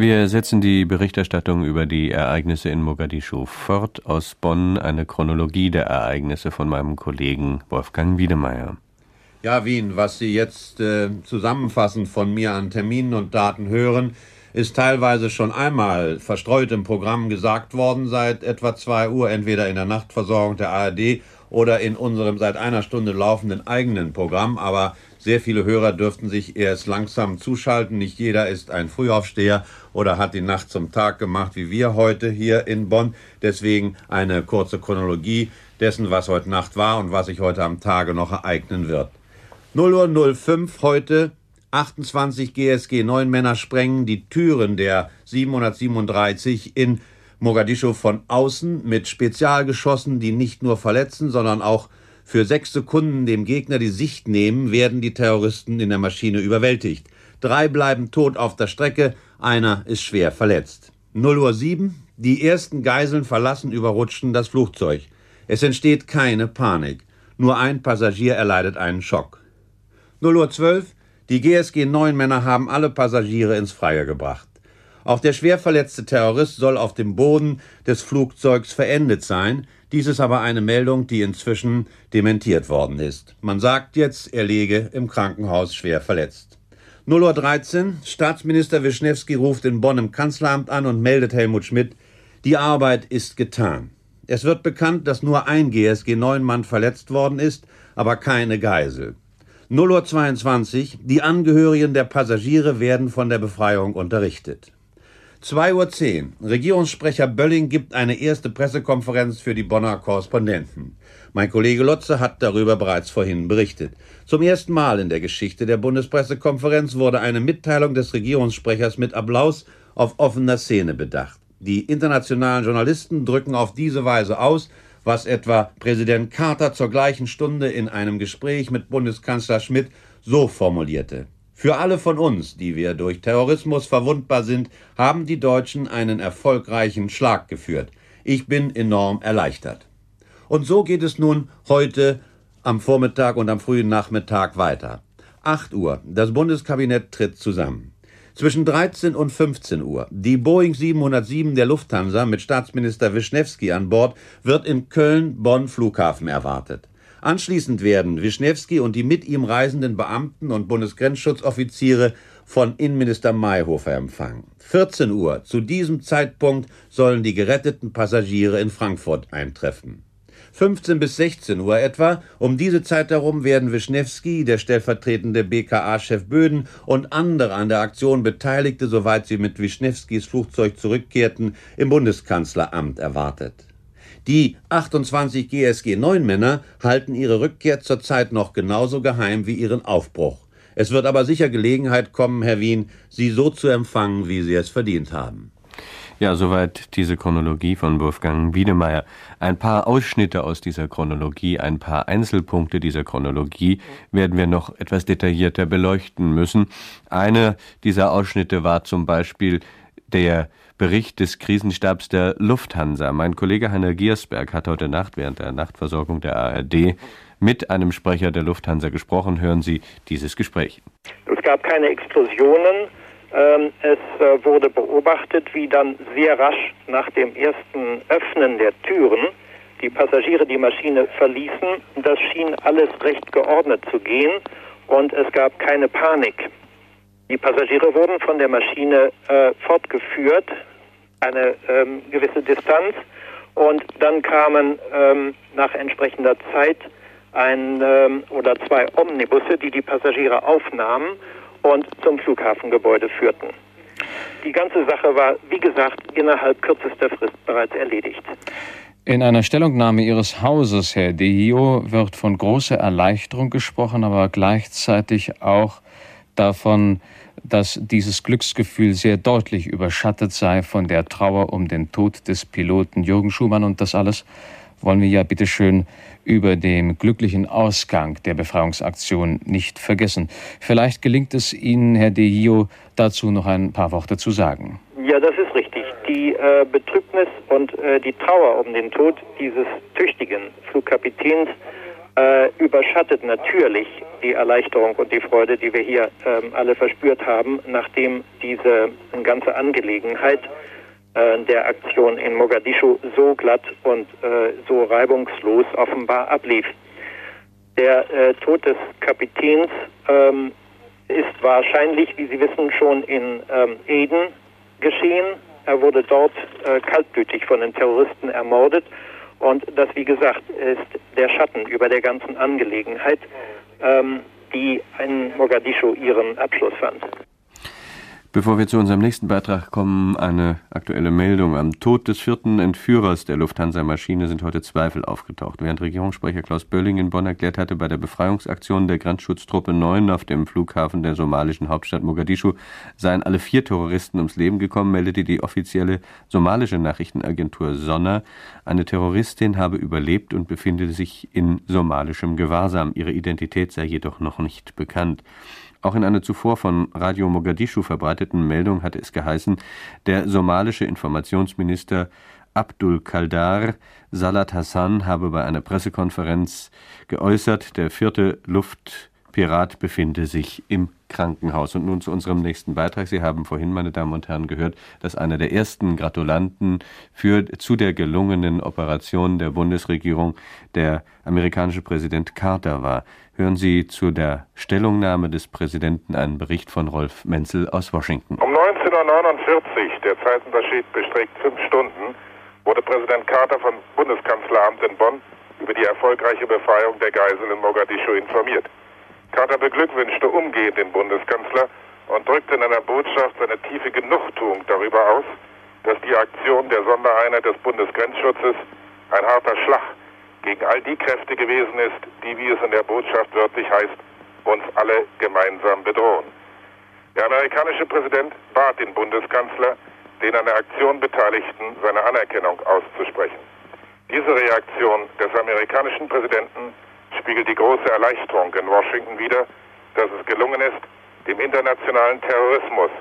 Wir setzen die Berichterstattung über die Ereignisse in Mogadischu fort. Aus Bonn eine Chronologie der Ereignisse von meinem Kollegen Wolfgang Wiedemeyer. Ja, Wien, was Sie jetzt äh, zusammenfassend von mir an Terminen und Daten hören, ist teilweise schon einmal verstreut im Programm gesagt worden seit etwa zwei Uhr, entweder in der Nachtversorgung der ARD oder in unserem seit einer Stunde laufenden eigenen Programm. Aber sehr viele Hörer dürften sich erst langsam zuschalten. Nicht jeder ist ein Frühaufsteher oder hat die Nacht zum Tag gemacht, wie wir heute hier in Bonn. Deswegen eine kurze Chronologie dessen, was heute Nacht war und was sich heute am Tage noch ereignen wird. 0 Uhr 05 heute 28 GSG 9 Männer sprengen die Türen der 737 in Mogadischu von außen mit Spezialgeschossen, die nicht nur verletzen, sondern auch für sechs Sekunden dem Gegner die Sicht nehmen, werden die Terroristen in der Maschine überwältigt. Drei bleiben tot auf der Strecke, einer ist schwer verletzt. 0 Uhr 7, die ersten Geiseln verlassen überrutschen das Flugzeug. Es entsteht keine Panik. Nur ein Passagier erleidet einen Schock. 0 Uhr 12, die GSG 9 Männer haben alle Passagiere ins Freie gebracht. Auch der schwer verletzte Terrorist soll auf dem Boden des Flugzeugs verendet sein. Dies ist aber eine Meldung, die inzwischen dementiert worden ist. Man sagt jetzt, er liege im Krankenhaus schwer verletzt. 0.13 Uhr, Staatsminister Wischnewski ruft in Bonn im Kanzleramt an und meldet Helmut Schmidt, die Arbeit ist getan. Es wird bekannt, dass nur ein GSG-9-Mann verletzt worden ist, aber keine Geisel. 0.22 Uhr, die Angehörigen der Passagiere werden von der Befreiung unterrichtet. 2.10 Uhr. Regierungssprecher Bölling gibt eine erste Pressekonferenz für die Bonner Korrespondenten. Mein Kollege Lotze hat darüber bereits vorhin berichtet. Zum ersten Mal in der Geschichte der Bundespressekonferenz wurde eine Mitteilung des Regierungssprechers mit Applaus auf offener Szene bedacht. Die internationalen Journalisten drücken auf diese Weise aus, was etwa Präsident Carter zur gleichen Stunde in einem Gespräch mit Bundeskanzler Schmidt so formulierte. Für alle von uns, die wir durch Terrorismus verwundbar sind, haben die Deutschen einen erfolgreichen Schlag geführt. Ich bin enorm erleichtert. Und so geht es nun heute am Vormittag und am frühen Nachmittag weiter. 8 Uhr. Das Bundeskabinett tritt zusammen. Zwischen 13 und 15 Uhr. Die Boeing 707 der Lufthansa mit Staatsminister Wischnewski an Bord wird in Köln-Bonn Flughafen erwartet. Anschließend werden Wischnewski und die mit ihm reisenden Beamten und Bundesgrenzschutzoffiziere von Innenminister Mayhofer empfangen. 14 Uhr. Zu diesem Zeitpunkt sollen die geretteten Passagiere in Frankfurt eintreffen. 15 bis 16 Uhr etwa. Um diese Zeit herum werden Wischnewski, der stellvertretende BKA-Chef Böden und andere an der Aktion Beteiligte, soweit sie mit Wischnewskis Flugzeug zurückkehrten, im Bundeskanzleramt erwartet. Die 28 GSG 9 Männer halten ihre Rückkehr zurzeit noch genauso geheim wie ihren Aufbruch. Es wird aber sicher Gelegenheit kommen, Herr Wien, Sie so zu empfangen, wie Sie es verdient haben. Ja, soweit diese Chronologie von Wolfgang Wiedemeyer. Ein paar Ausschnitte aus dieser Chronologie, ein paar Einzelpunkte dieser Chronologie werden wir noch etwas detaillierter beleuchten müssen. Einer dieser Ausschnitte war zum Beispiel der Bericht des Krisenstabs der Lufthansa. Mein Kollege Heiner Giersberg hat heute Nacht während der Nachtversorgung der ARD mit einem Sprecher der Lufthansa gesprochen. Hören Sie dieses Gespräch. Es gab keine Explosionen. Ähm, es äh, wurde beobachtet, wie dann sehr rasch nach dem ersten Öffnen der Türen die Passagiere die Maschine verließen. Das schien alles recht geordnet zu gehen und es gab keine Panik. Die Passagiere wurden von der Maschine äh, fortgeführt eine ähm, gewisse Distanz und dann kamen ähm, nach entsprechender Zeit ein ähm, oder zwei Omnibusse, die die Passagiere aufnahmen und zum Flughafengebäude führten. Die ganze Sache war, wie gesagt, innerhalb kürzester Frist bereits erledigt. In einer Stellungnahme Ihres Hauses, Herr Dehio, wird von großer Erleichterung gesprochen, aber gleichzeitig auch davon, dass dieses Glücksgefühl sehr deutlich überschattet sei von der Trauer um den Tod des Piloten Jürgen Schumann und das alles wollen wir ja bitteschön über dem glücklichen Ausgang der Befreiungsaktion nicht vergessen. Vielleicht gelingt es Ihnen, Herr De Hio, dazu noch ein paar Worte zu sagen. Ja, das ist richtig. Die äh, Betrübnis und äh, die Trauer um den Tod dieses tüchtigen Flugkapitäns äh, überschattet natürlich die Erleichterung und die Freude, die wir hier ähm, alle verspürt haben, nachdem diese ganze Angelegenheit äh, der Aktion in Mogadischu so glatt und äh, so reibungslos offenbar ablief. Der äh, Tod des Kapitäns ähm, ist wahrscheinlich, wie Sie wissen, schon in ähm, Eden geschehen. Er wurde dort äh, kaltblütig von den Terroristen ermordet und das, wie gesagt, ist der Schatten über der ganzen Angelegenheit, ähm, die in Mogadischu ihren Abschluss fand. Bevor wir zu unserem nächsten Beitrag kommen, eine aktuelle Meldung. Am Tod des vierten Entführers der Lufthansa-Maschine sind heute Zweifel aufgetaucht. Während Regierungssprecher Klaus Bölling in Bonn erklärt hatte, bei der Befreiungsaktion der Grenzschutztruppe 9 auf dem Flughafen der somalischen Hauptstadt Mogadischu seien alle vier Terroristen ums Leben gekommen, meldete die offizielle somalische Nachrichtenagentur Sonna, eine Terroristin habe überlebt und befinde sich in somalischem Gewahrsam. Ihre Identität sei jedoch noch nicht bekannt. Auch in einer zuvor von Radio Mogadischu verbreiteten Meldung hatte es geheißen, der somalische Informationsminister Abdul Kaldar Salat Hassan habe bei einer Pressekonferenz geäußert, der vierte Luftpirat befinde sich im Krankenhaus. Und nun zu unserem nächsten Beitrag. Sie haben vorhin, meine Damen und Herren, gehört, dass einer der ersten Gratulanten für, zu der gelungenen Operation der Bundesregierung der amerikanische Präsident Carter war. Hören Sie zu der Stellungnahme des Präsidenten einen Bericht von Rolf Menzel aus Washington. Um 19.49 Uhr, der Zeitunterschied bestreckt fünf Stunden, wurde Präsident Carter vom Bundeskanzleramt in Bonn über die erfolgreiche Befreiung der Geiseln in Mogadischu informiert. Carter beglückwünschte umgehend den Bundeskanzler und drückte in einer Botschaft seine tiefe Genugtuung darüber aus, dass die Aktion der Sondereinheit des Bundesgrenzschutzes ein harter Schlag gegen all die Kräfte gewesen ist, die, wie es in der Botschaft wörtlich heißt, uns alle gemeinsam bedrohen. Der amerikanische Präsident bat den Bundeskanzler, den an der Aktion Beteiligten seine Anerkennung auszusprechen. Diese Reaktion des amerikanischen Präsidenten spiegelt die große Erleichterung in Washington wider, dass es gelungen ist, dem internationalen Terrorismus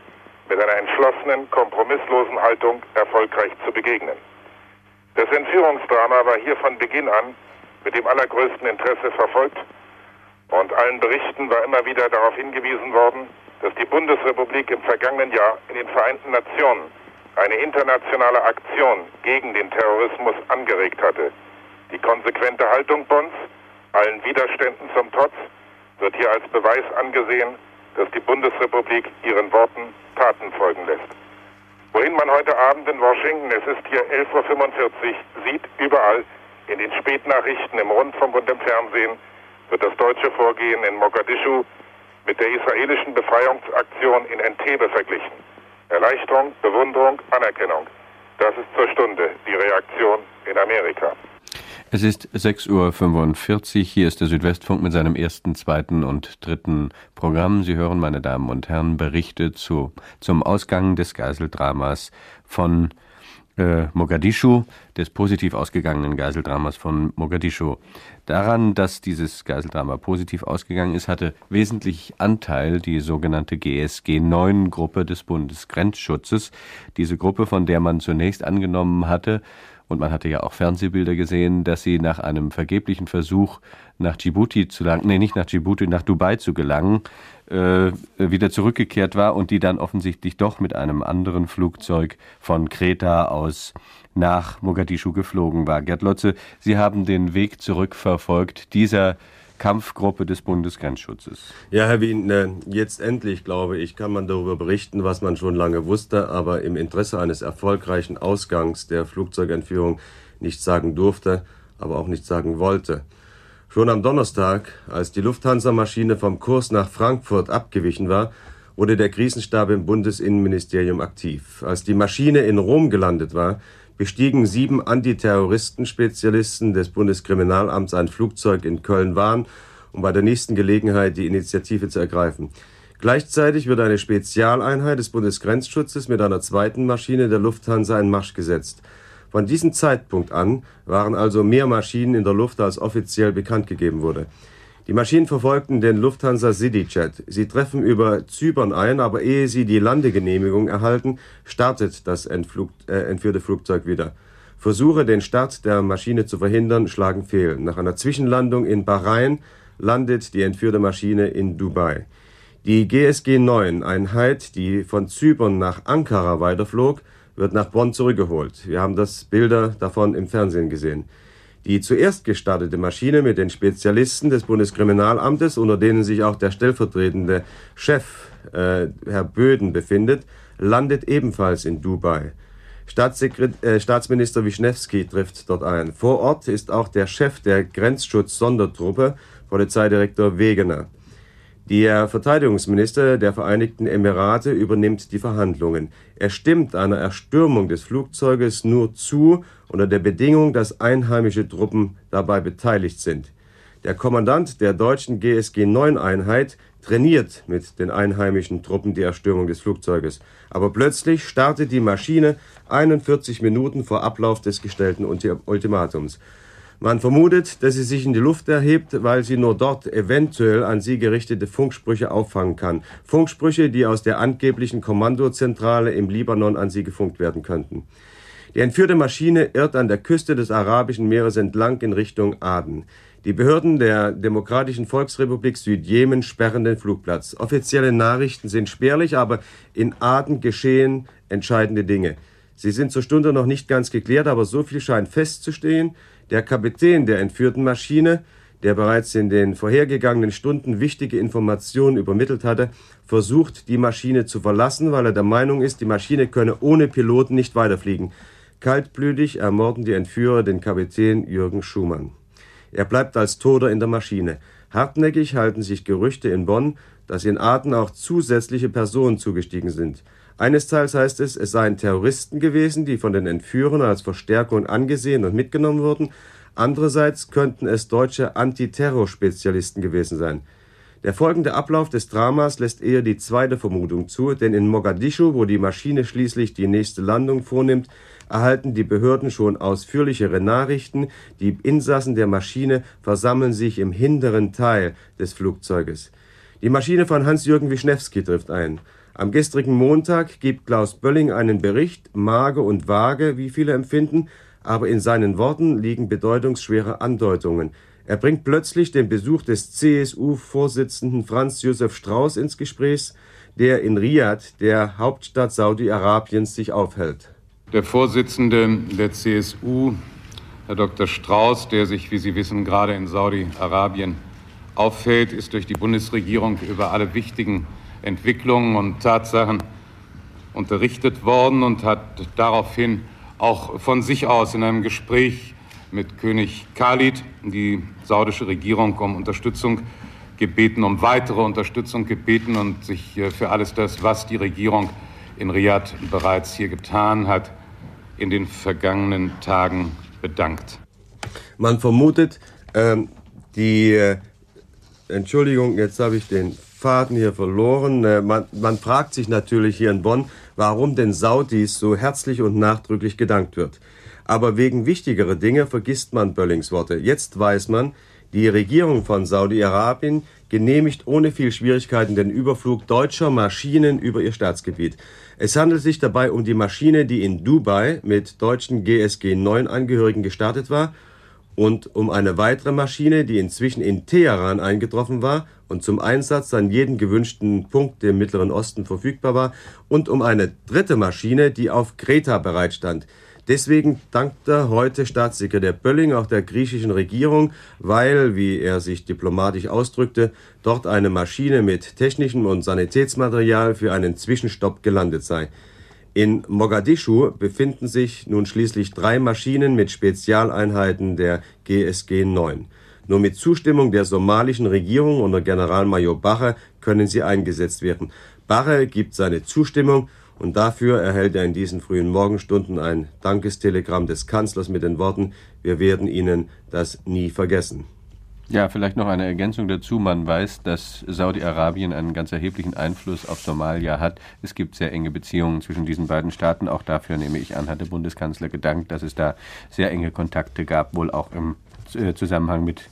mit einer entschlossenen, kompromisslosen Haltung erfolgreich zu begegnen. Das Entführungsdrama war hier von Beginn an mit dem allergrößten Interesse verfolgt und allen Berichten war immer wieder darauf hingewiesen worden, dass die Bundesrepublik im vergangenen Jahr in den Vereinten Nationen eine internationale Aktion gegen den Terrorismus angeregt hatte. Die konsequente Haltung Bonds, allen Widerständen zum Trotz, wird hier als Beweis angesehen, dass die Bundesrepublik ihren Worten Taten folgen lässt. Wohin man heute Abend in Washington, es ist hier 11.45 Uhr, sieht, überall in den Spätnachrichten im Rundfunk und im Fernsehen wird das deutsche Vorgehen in Mogadischu mit der israelischen Befreiungsaktion in Entebbe verglichen. Erleichterung, Bewunderung, Anerkennung. Das ist zur Stunde die Reaktion in Amerika. Es ist 6.45 Uhr. Hier ist der Südwestfunk mit seinem ersten, zweiten und dritten Programm. Sie hören, meine Damen und Herren, Berichte zu, zum Ausgang des Geiseldramas von äh, Mogadischu, des positiv ausgegangenen Geiseldramas von Mogadischu. Daran, dass dieses Geiseldrama positiv ausgegangen ist, hatte wesentlich Anteil die sogenannte GSG-9-Gruppe des Bundesgrenzschutzes. Diese Gruppe, von der man zunächst angenommen hatte, und man hatte ja auch Fernsehbilder gesehen, dass sie nach einem vergeblichen Versuch nach Djibouti zu gelangen, nee, nicht nach Djibouti, nach Dubai zu gelangen, äh, wieder zurückgekehrt war und die dann offensichtlich doch mit einem anderen Flugzeug von Kreta aus nach Mogadischu geflogen war. Gerd Lotze, Sie haben den Weg zurückverfolgt dieser Kampfgruppe des Bundesgrenzschutzes. Ja, Herr Wien, jetzt endlich, glaube ich, kann man darüber berichten, was man schon lange wusste, aber im Interesse eines erfolgreichen Ausgangs der Flugzeugentführung nicht sagen durfte, aber auch nicht sagen wollte. Schon am Donnerstag, als die Lufthansa-Maschine vom Kurs nach Frankfurt abgewichen war, wurde der Krisenstab im Bundesinnenministerium aktiv. Als die Maschine in Rom gelandet war, bestiegen sieben Antiterroristen-Spezialisten des Bundeskriminalamts ein Flugzeug in Köln-Wahn, um bei der nächsten Gelegenheit die Initiative zu ergreifen. Gleichzeitig wird eine Spezialeinheit des Bundesgrenzschutzes mit einer zweiten Maschine der Lufthansa in Marsch gesetzt. Von diesem Zeitpunkt an waren also mehr Maschinen in der Luft, als offiziell bekannt gegeben wurde. Die Maschinen verfolgten den Lufthansa CityJet. Sie treffen über Zypern ein, aber ehe sie die Landegenehmigung erhalten, startet das Entflug, äh, entführte Flugzeug wieder. Versuche, den Start der Maschine zu verhindern, schlagen fehl. Nach einer Zwischenlandung in Bahrain landet die entführte Maschine in Dubai. Die GSG 9, Einheit, die von Zypern nach Ankara weiterflog, wird nach Bonn zurückgeholt. Wir haben das Bilder davon im Fernsehen gesehen. Die zuerst gestartete Maschine mit den Spezialisten des Bundeskriminalamtes, unter denen sich auch der stellvertretende Chef, äh, Herr Böden, befindet, landet ebenfalls in Dubai. Staatssekret äh, Staatsminister Wischnewski trifft dort ein. Vor Ort ist auch der Chef der Grenzschutz-Sondertruppe, Polizeidirektor Wegener. Der Verteidigungsminister der Vereinigten Emirate übernimmt die Verhandlungen. Er stimmt einer Erstürmung des Flugzeuges nur zu, unter der Bedingung, dass einheimische Truppen dabei beteiligt sind. Der Kommandant der deutschen GSG-9-Einheit trainiert mit den einheimischen Truppen die Erstürmung des Flugzeuges. Aber plötzlich startet die Maschine 41 Minuten vor Ablauf des gestellten Ultimatums. Man vermutet, dass sie sich in die Luft erhebt, weil sie nur dort eventuell an sie gerichtete Funksprüche auffangen kann. Funksprüche, die aus der angeblichen Kommandozentrale im Libanon an sie gefunkt werden könnten. Die entführte Maschine irrt an der Küste des Arabischen Meeres entlang in Richtung Aden. Die Behörden der Demokratischen Volksrepublik Südjemen sperren den Flugplatz. Offizielle Nachrichten sind spärlich, aber in Aden geschehen entscheidende Dinge. Sie sind zur Stunde noch nicht ganz geklärt, aber so viel scheint festzustehen. Der Kapitän der entführten Maschine, der bereits in den vorhergegangenen Stunden wichtige Informationen übermittelt hatte, versucht, die Maschine zu verlassen, weil er der Meinung ist, die Maschine könne ohne Piloten nicht weiterfliegen. Kaltblütig ermorden die Entführer den Kapitän Jürgen Schumann. Er bleibt als Toter in der Maschine. Hartnäckig halten sich Gerüchte in Bonn, dass in Aden auch zusätzliche Personen zugestiegen sind. Eines Teils heißt es, es seien Terroristen gewesen, die von den Entführern als Verstärkung angesehen und mitgenommen wurden. Andererseits könnten es deutsche Antiterrorspezialisten gewesen sein. Der folgende Ablauf des Dramas lässt eher die zweite Vermutung zu, denn in Mogadischu, wo die Maschine schließlich die nächste Landung vornimmt, erhalten die Behörden schon ausführlichere Nachrichten. Die Insassen der Maschine versammeln sich im hinteren Teil des Flugzeuges. Die Maschine von Hans-Jürgen Wischnewski trifft ein. Am gestrigen Montag gibt Klaus Bölling einen Bericht, mager und vage, wie viele empfinden, aber in seinen Worten liegen bedeutungsschwere Andeutungen. Er bringt plötzlich den Besuch des CSU-Vorsitzenden Franz Josef Strauß ins Gespräch, der in Riad, der Hauptstadt Saudi-Arabiens, sich aufhält. Der Vorsitzende der CSU, Herr Dr. Strauß, der sich, wie Sie wissen, gerade in Saudi-Arabien auffällt, ist durch die Bundesregierung über alle wichtigen Entwicklungen und Tatsachen unterrichtet worden und hat daraufhin auch von sich aus in einem Gespräch mit König Khalid die saudische Regierung um Unterstützung gebeten, um weitere Unterstützung gebeten und sich äh, für alles das, was die Regierung in Riyadh bereits hier getan hat, in den vergangenen Tagen bedankt. Man vermutet, ähm, die äh, Entschuldigung, jetzt habe ich den Faden hier verloren. Äh, man, man fragt sich natürlich hier in Bonn, warum den Saudis so herzlich und nachdrücklich gedankt wird. Aber wegen wichtigerer Dinge vergisst man Böllings Worte. Jetzt weiß man, die Regierung von Saudi-Arabien genehmigt ohne viel Schwierigkeiten den Überflug deutscher Maschinen über ihr Staatsgebiet. Es handelt sich dabei um die Maschine, die in Dubai mit deutschen GSG 9 Angehörigen gestartet war und um eine weitere Maschine, die inzwischen in Teheran eingetroffen war und zum Einsatz an jeden gewünschten Punkt im Mittleren Osten verfügbar war, und um eine dritte Maschine, die auf Kreta bereitstand. Deswegen dankte heute Staatssekretär Bölling auch der griechischen Regierung, weil, wie er sich diplomatisch ausdrückte, dort eine Maschine mit technischem und Sanitätsmaterial für einen Zwischenstopp gelandet sei. In Mogadischu befinden sich nun schließlich drei Maschinen mit Spezialeinheiten der GSG 9. Nur mit Zustimmung der somalischen Regierung unter Generalmajor Bache können sie eingesetzt werden. Bache gibt seine Zustimmung und dafür erhält er in diesen frühen Morgenstunden ein Dankestelegramm des Kanzlers mit den Worten, wir werden Ihnen das nie vergessen. Ja, vielleicht noch eine Ergänzung dazu. Man weiß, dass Saudi-Arabien einen ganz erheblichen Einfluss auf Somalia hat. Es gibt sehr enge Beziehungen zwischen diesen beiden Staaten. Auch dafür, nehme ich an, hat der Bundeskanzler gedankt, dass es da sehr enge Kontakte gab, wohl auch im äh, Zusammenhang mit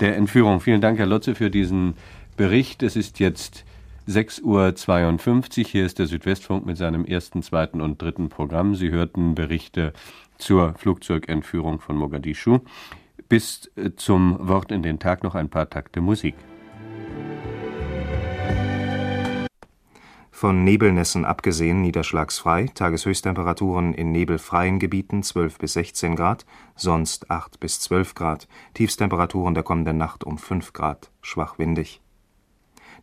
der Entführung. Vielen Dank, Herr Lotze, für diesen Bericht. Es ist jetzt 6.52 Uhr. Hier ist der Südwestfunk mit seinem ersten, zweiten und dritten Programm. Sie hörten Berichte zur Flugzeugentführung von Mogadischu. Bis äh, zum Wort in den Tag noch ein paar Takte Musik. Von Nebelnässen abgesehen niederschlagsfrei, Tageshöchsttemperaturen in nebelfreien Gebieten 12 bis 16 Grad, sonst 8 bis 12 Grad, Tiefstemperaturen der kommenden Nacht um 5 Grad, schwach windig.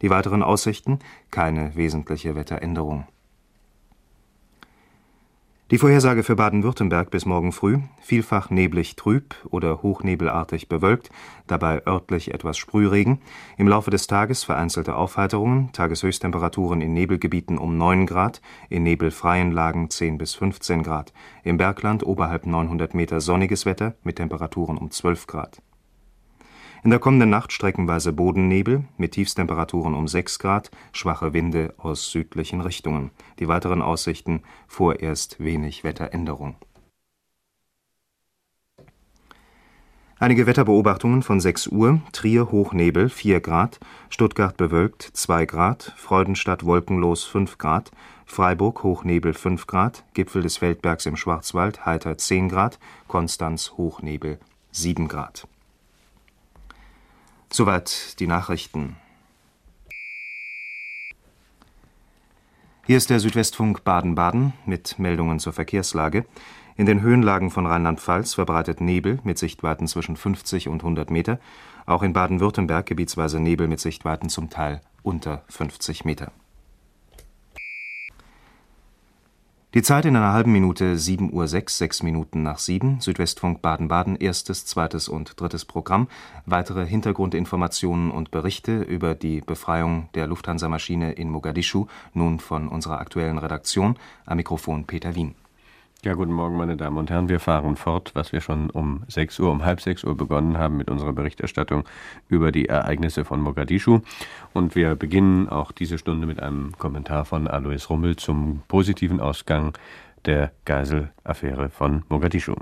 Die weiteren Aussichten keine wesentliche Wetteränderung Die Vorhersage für Baden-Württemberg bis morgen früh: vielfach neblig trüb oder hochnebelartig bewölkt, dabei örtlich etwas Sprühregen. Im Laufe des Tages vereinzelte Aufheiterungen, Tageshöchsttemperaturen in Nebelgebieten um 9 Grad, in nebelfreien Lagen 10 bis 15 Grad. Im Bergland oberhalb 900 Meter sonniges Wetter mit Temperaturen um 12 Grad in der kommenden Nacht streckenweise Bodennebel mit Tiefstemperaturen um 6 Grad, schwache Winde aus südlichen Richtungen. Die weiteren Aussichten: vorerst wenig Wetteränderung. Einige Wetterbeobachtungen von 6 Uhr: Trier Hochnebel 4 Grad, Stuttgart bewölkt 2 Grad, Freudenstadt wolkenlos 5 Grad, Freiburg Hochnebel 5 Grad, Gipfel des Feldbergs im Schwarzwald heiter 10 Grad, Konstanz Hochnebel 7 Grad Soweit die Nachrichten. Hier ist der Südwestfunk Baden-Baden mit Meldungen zur Verkehrslage. In den Höhenlagen von Rheinland-Pfalz verbreitet Nebel mit Sichtweiten zwischen 50 und 100 Meter. Auch in Baden-Württemberg gebietsweise Nebel mit Sichtweiten zum Teil unter 50 Meter. Die Zeit in einer halben Minute 7.06 Uhr, sechs Minuten nach sieben. Südwestfunk Baden-Baden, erstes, zweites und drittes Programm. Weitere Hintergrundinformationen und Berichte über die Befreiung der Lufthansa-Maschine in Mogadischu nun von unserer aktuellen Redaktion. Am Mikrofon Peter Wien. Ja, guten Morgen, meine Damen und Herren. Wir fahren fort, was wir schon um 6 Uhr, um halb 6 Uhr begonnen haben mit unserer Berichterstattung über die Ereignisse von Mogadischu. Und wir beginnen auch diese Stunde mit einem Kommentar von Alois Rummel zum positiven Ausgang der Geiselaffäre von Mogadischu.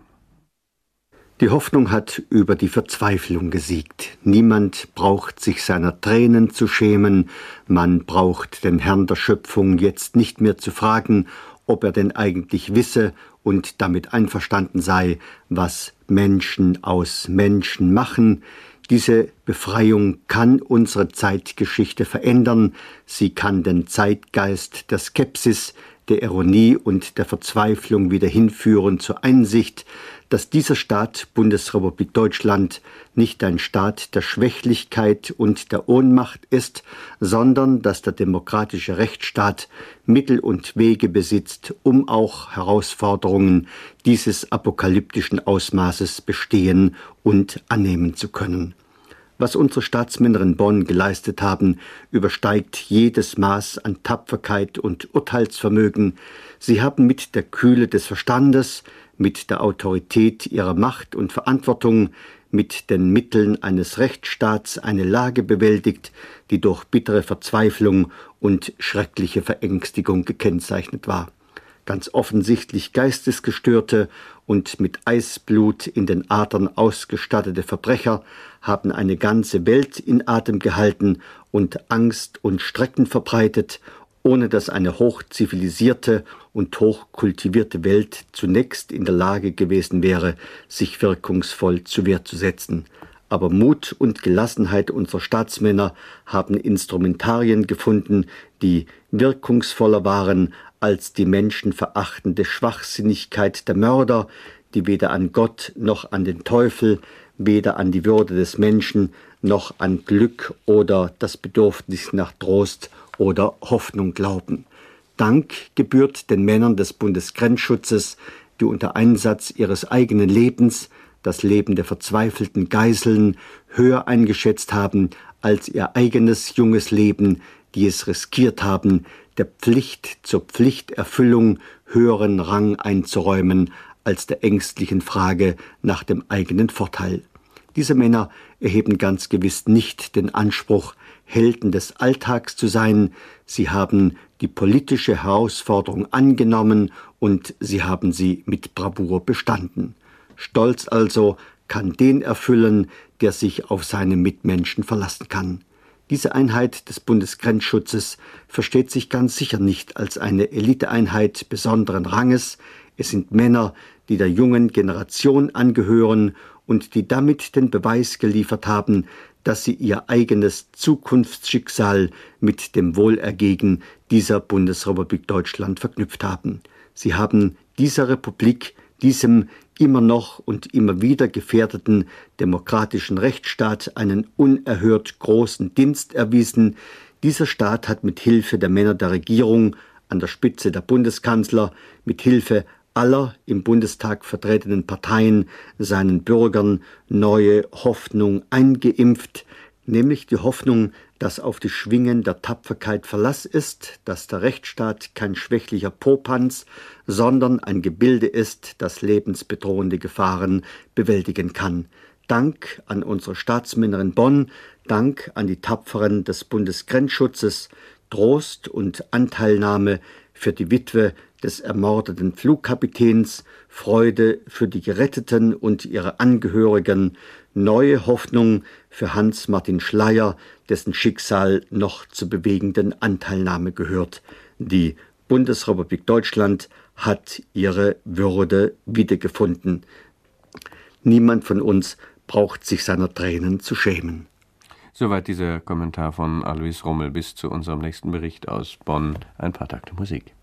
Die Hoffnung hat über die Verzweiflung gesiegt. Niemand braucht sich seiner Tränen zu schämen. Man braucht den Herrn der Schöpfung jetzt nicht mehr zu fragen, ob er denn eigentlich wisse und damit einverstanden sei, was Menschen aus Menschen machen. Diese Befreiung kann unsere Zeitgeschichte verändern, sie kann den Zeitgeist der Skepsis, der Ironie und der Verzweiflung wieder hinführen zur Einsicht, dass dieser Staat Bundesrepublik Deutschland nicht ein Staat der Schwächlichkeit und der Ohnmacht ist, sondern dass der demokratische Rechtsstaat Mittel und Wege besitzt, um auch Herausforderungen dieses apokalyptischen Ausmaßes bestehen und annehmen zu können. Was unsere Staatsmänner in Bonn geleistet haben, übersteigt jedes Maß an Tapferkeit und Urteilsvermögen. Sie haben mit der Kühle des Verstandes, mit der Autorität ihrer Macht und Verantwortung, mit den Mitteln eines Rechtsstaats eine Lage bewältigt, die durch bittere Verzweiflung und schreckliche Verängstigung gekennzeichnet war. Ganz offensichtlich geistesgestörte und mit Eisblut in den Adern ausgestattete Verbrecher haben eine ganze Welt in Atem gehalten und Angst und Strecken verbreitet ohne dass eine hochzivilisierte und hochkultivierte Welt zunächst in der Lage gewesen wäre, sich wirkungsvoll zu Wehr zu setzen. Aber Mut und Gelassenheit unserer Staatsmänner haben Instrumentarien gefunden, die wirkungsvoller waren als die menschenverachtende Schwachsinnigkeit der Mörder, die weder an Gott noch an den Teufel, weder an die Würde des Menschen noch an Glück oder das Bedürfnis nach Trost oder Hoffnung glauben. Dank gebührt den Männern des Bundesgrenzschutzes, die unter Einsatz ihres eigenen Lebens das Leben der verzweifelten Geiseln höher eingeschätzt haben als ihr eigenes junges Leben, die es riskiert haben, der Pflicht zur Pflichterfüllung höheren Rang einzuräumen als der ängstlichen Frage nach dem eigenen Vorteil. Diese Männer erheben ganz gewiss nicht den Anspruch, Helden des Alltags zu sein, sie haben die politische Herausforderung angenommen und sie haben sie mit Bravour bestanden. Stolz also kann den erfüllen, der sich auf seine Mitmenschen verlassen kann. Diese Einheit des Bundesgrenzschutzes versteht sich ganz sicher nicht als eine Eliteeinheit besonderen Ranges, es sind Männer, die der jungen Generation angehören und die damit den Beweis geliefert haben, dass sie ihr eigenes Zukunftsschicksal mit dem Wohlergehen dieser Bundesrepublik Deutschland verknüpft haben. Sie haben dieser Republik, diesem immer noch und immer wieder gefährdeten demokratischen Rechtsstaat einen unerhört großen Dienst erwiesen. Dieser Staat hat mit Hilfe der Männer der Regierung an der Spitze der Bundeskanzler, mit Hilfe aller im Bundestag vertretenen Parteien seinen Bürgern neue Hoffnung eingeimpft, nämlich die Hoffnung, dass auf die Schwingen der Tapferkeit Verlass ist, dass der Rechtsstaat kein schwächlicher Popanz, sondern ein Gebilde ist, das lebensbedrohende Gefahren bewältigen kann. Dank an unsere Staatsmänner in Bonn, Dank an die Tapferen des Bundesgrenzschutzes, Trost und Anteilnahme für die Witwe des ermordeten Flugkapitäns, Freude für die Geretteten und ihre Angehörigen, neue Hoffnung für Hans-Martin Schleyer, dessen Schicksal noch zur bewegenden Anteilnahme gehört. Die Bundesrepublik Deutschland hat ihre Würde wiedergefunden. Niemand von uns braucht sich seiner Tränen zu schämen. Soweit dieser Kommentar von Alois Rummel bis zu unserem nächsten Bericht aus Bonn. Ein paar Takte Musik.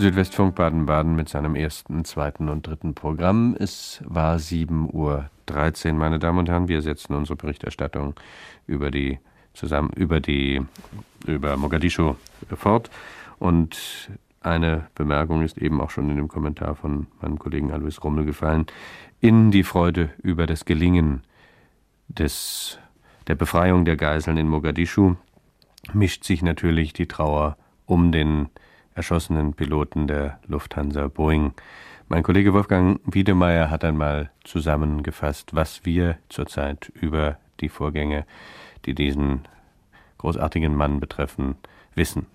Südwestfunk Baden-Baden mit seinem ersten, zweiten und dritten Programm. Es war 7.13 Uhr, meine Damen und Herren. Wir setzen unsere Berichterstattung über die zusammen über die über Mogadischu fort. Und eine Bemerkung ist eben auch schon in dem Kommentar von meinem Kollegen Alois Rummel gefallen. In die Freude über das Gelingen des, der Befreiung der Geiseln in Mogadischu mischt sich natürlich die Trauer um den erschossenen Piloten der Lufthansa Boeing. Mein Kollege Wolfgang Wiedemeyer hat einmal zusammengefasst, was wir zurzeit über die Vorgänge, die diesen großartigen Mann betreffen, wissen.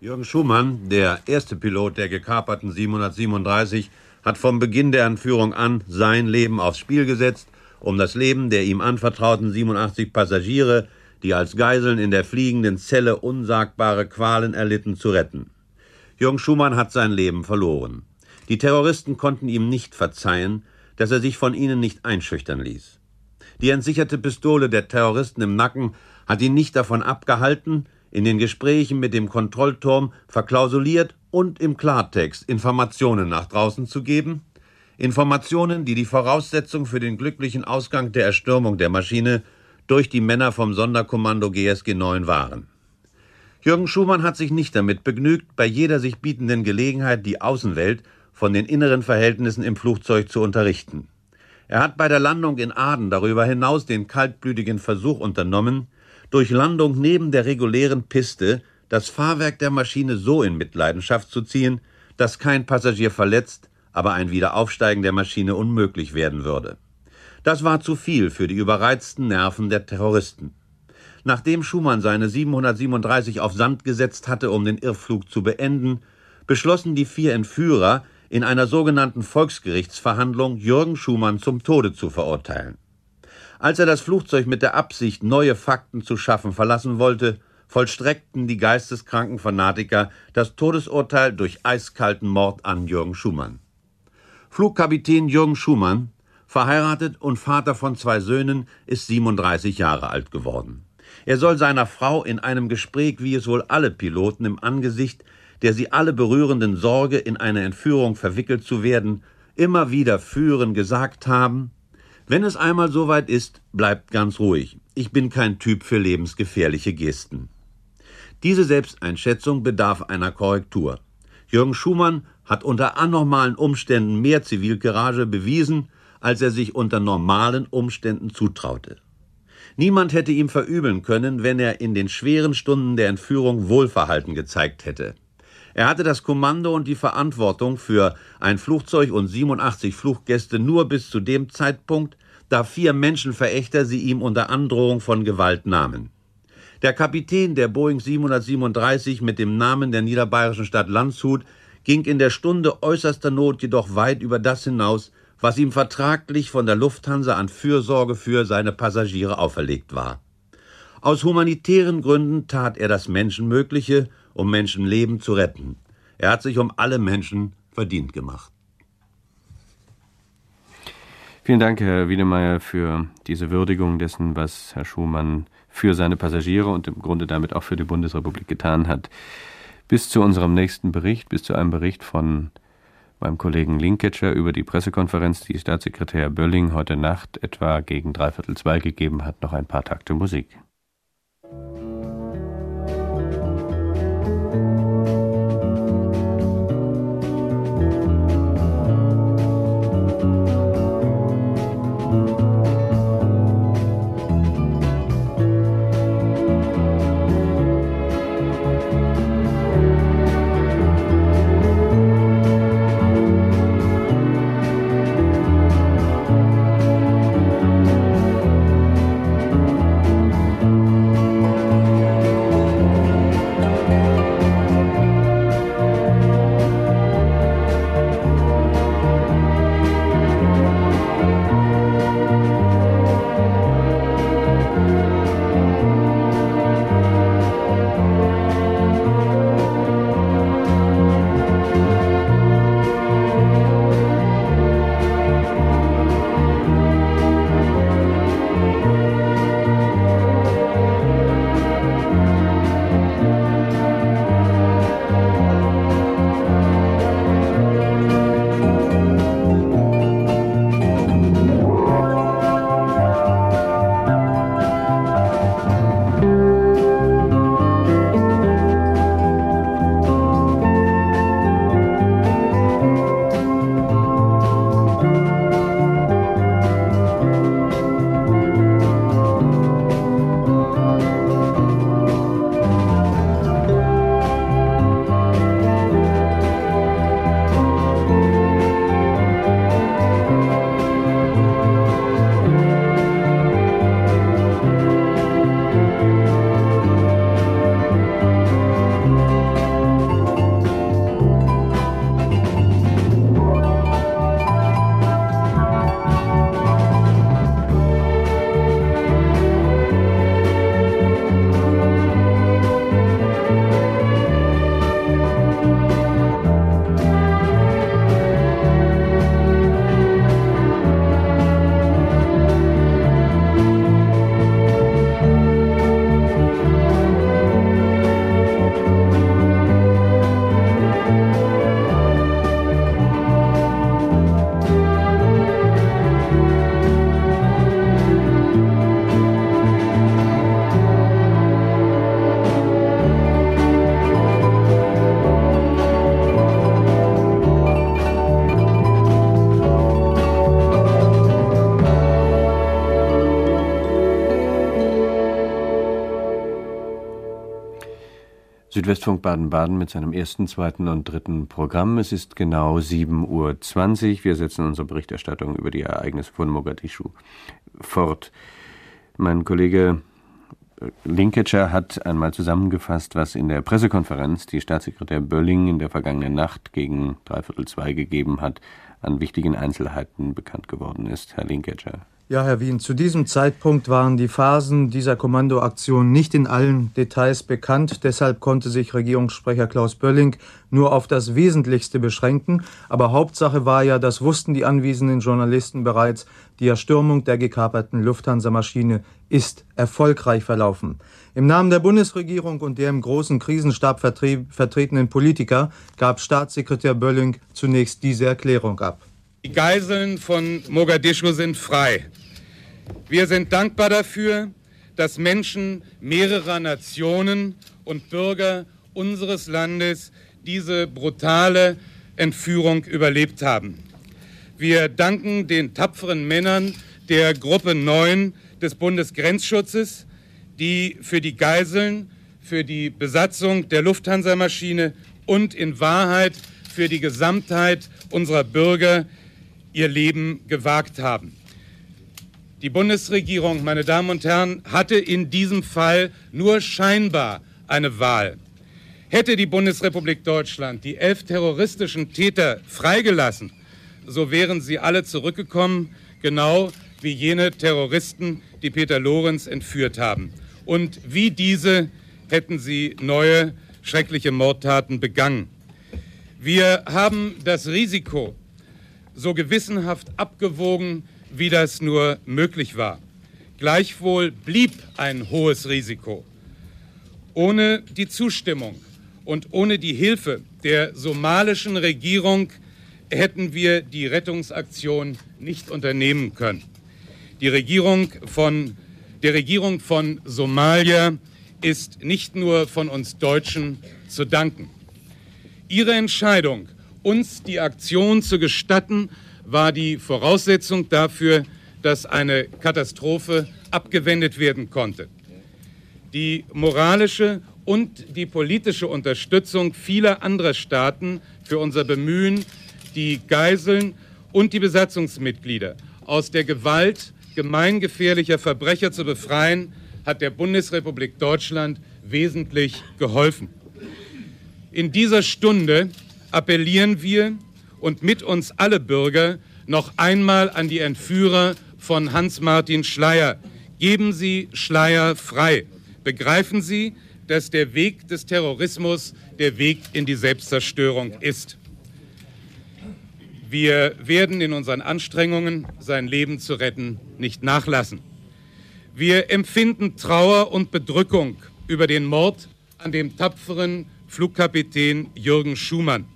Jürgen Schumann, der erste Pilot der gekaperten 737, hat vom Beginn der Entführung an sein Leben aufs Spiel gesetzt, um das Leben der ihm anvertrauten 87 Passagiere die als Geiseln in der fliegenden Zelle unsagbare Qualen erlitten, zu retten. Jürgen Schumann hat sein Leben verloren. Die Terroristen konnten ihm nicht verzeihen, dass er sich von ihnen nicht einschüchtern ließ. Die entsicherte Pistole der Terroristen im Nacken hat ihn nicht davon abgehalten, in den Gesprächen mit dem Kontrollturm verklausuliert und im Klartext Informationen nach draußen zu geben, Informationen, die die Voraussetzung für den glücklichen Ausgang der Erstürmung der Maschine durch die Männer vom Sonderkommando GSG 9 waren. Jürgen Schumann hat sich nicht damit begnügt, bei jeder sich bietenden Gelegenheit die Außenwelt von den inneren Verhältnissen im Flugzeug zu unterrichten. Er hat bei der Landung in Aden darüber hinaus den kaltblütigen Versuch unternommen, durch Landung neben der regulären Piste das Fahrwerk der Maschine so in Mitleidenschaft zu ziehen, dass kein Passagier verletzt, aber ein Wiederaufsteigen der Maschine unmöglich werden würde. Das war zu viel für die überreizten Nerven der Terroristen. Nachdem Schumann seine 737 auf Sand gesetzt hatte, um den Irrflug zu beenden, beschlossen die vier Entführer, in einer sogenannten Volksgerichtsverhandlung Jürgen Schumann zum Tode zu verurteilen. Als er das Flugzeug mit der Absicht, neue Fakten zu schaffen, verlassen wollte, vollstreckten die geisteskranken Fanatiker das Todesurteil durch eiskalten Mord an Jürgen Schumann. Flugkapitän Jürgen Schumann, verheiratet und Vater von zwei Söhnen, ist 37 Jahre alt geworden. Er soll seiner Frau in einem Gespräch, wie es wohl alle Piloten im Angesicht der sie alle berührenden Sorge, in eine Entführung verwickelt zu werden, immer wieder führen, gesagt haben, wenn es einmal soweit ist, bleibt ganz ruhig. Ich bin kein Typ für lebensgefährliche Gesten. Diese Selbsteinschätzung bedarf einer Korrektur. Jürgen Schumann hat unter anormalen Umständen mehr Zivilcourage bewiesen, als er sich unter normalen Umständen zutraute. Niemand hätte ihm verübeln können, wenn er in den schweren Stunden der Entführung Wohlverhalten gezeigt hätte. Er hatte das Kommando und die Verantwortung für ein Flugzeug und 87 Fluggäste nur bis zu dem Zeitpunkt, da vier Menschenverächter sie ihm unter Androhung von Gewalt nahmen. Der Kapitän der Boeing 737 mit dem Namen der niederbayerischen Stadt Landshut ging in der Stunde äußerster Not jedoch weit über das hinaus, was ihm vertraglich von der Lufthansa an Fürsorge für seine Passagiere auferlegt war. Aus humanitären Gründen tat er das Menschenmögliche um Menschenleben zu retten. Er hat sich um alle Menschen verdient gemacht. Vielen Dank, Herr Wiedemeyer, für diese Würdigung dessen, was Herr Schumann für seine Passagiere und im Grunde damit auch für die Bundesrepublik getan hat. Bis zu unserem nächsten Bericht, bis zu einem Bericht von meinem Kollegen Linketscher über die Pressekonferenz, die Staatssekretär Bölling heute Nacht etwa gegen dreiviertel zwei gegeben hat, noch ein paar Takte Musik. Südwestfunk Baden-Baden mit seinem ersten, zweiten und dritten Programm. Es ist genau 7.20 Uhr. Wir setzen unsere Berichterstattung über die Ereignisse von Mogadischu fort. Mein Kollege Linketscher hat einmal zusammengefasst, was in der Pressekonferenz die Staatssekretär Bölling in der vergangenen Nacht gegen dreiviertel zwei gegeben hat, an wichtigen Einzelheiten bekannt geworden ist. Herr Linketscher. Ja, Herr Wien, zu diesem Zeitpunkt waren die Phasen dieser Kommandoaktion nicht in allen Details bekannt. Deshalb konnte sich Regierungssprecher Klaus Bölling nur auf das Wesentlichste beschränken. Aber Hauptsache war ja, das wussten die anwesenden Journalisten bereits, die Erstürmung der gekaperten Lufthansa-Maschine ist erfolgreich verlaufen. Im Namen der Bundesregierung und der im großen Krisenstab vertretenen Politiker gab Staatssekretär Bölling zunächst diese Erklärung ab. Die Geiseln von Mogadischu sind frei. Wir sind dankbar dafür, dass Menschen mehrerer Nationen und Bürger unseres Landes diese brutale Entführung überlebt haben. Wir danken den tapferen Männern der Gruppe 9 des Bundesgrenzschutzes, die für die Geiseln, für die Besatzung der Lufthansa-Maschine und in Wahrheit für die Gesamtheit unserer Bürger ihr Leben gewagt haben. Die Bundesregierung, meine Damen und Herren, hatte in diesem Fall nur scheinbar eine Wahl. Hätte die Bundesrepublik Deutschland die elf terroristischen Täter freigelassen, so wären sie alle zurückgekommen, genau wie jene Terroristen, die Peter Lorenz entführt haben. Und wie diese hätten sie neue schreckliche Mordtaten begangen. Wir haben das Risiko so gewissenhaft abgewogen, wie das nur möglich war. Gleichwohl blieb ein hohes Risiko. Ohne die Zustimmung und ohne die Hilfe der somalischen Regierung hätten wir die Rettungsaktion nicht unternehmen können. Die Regierung von, der Regierung von Somalia ist nicht nur von uns Deutschen zu danken. Ihre Entscheidung, uns die Aktion zu gestatten, war die Voraussetzung dafür, dass eine Katastrophe abgewendet werden konnte. Die moralische und die politische Unterstützung vieler anderer Staaten für unser Bemühen, die Geiseln und die Besatzungsmitglieder aus der Gewalt gemeingefährlicher Verbrecher zu befreien, hat der Bundesrepublik Deutschland wesentlich geholfen. In dieser Stunde appellieren wir und mit uns alle Bürger noch einmal an die Entführer von Hans-Martin Schleier. Geben Sie Schleier frei. Begreifen Sie, dass der Weg des Terrorismus der Weg in die Selbstzerstörung ist. Wir werden in unseren Anstrengungen, sein Leben zu retten, nicht nachlassen. Wir empfinden Trauer und Bedrückung über den Mord an dem tapferen Flugkapitän Jürgen Schumann.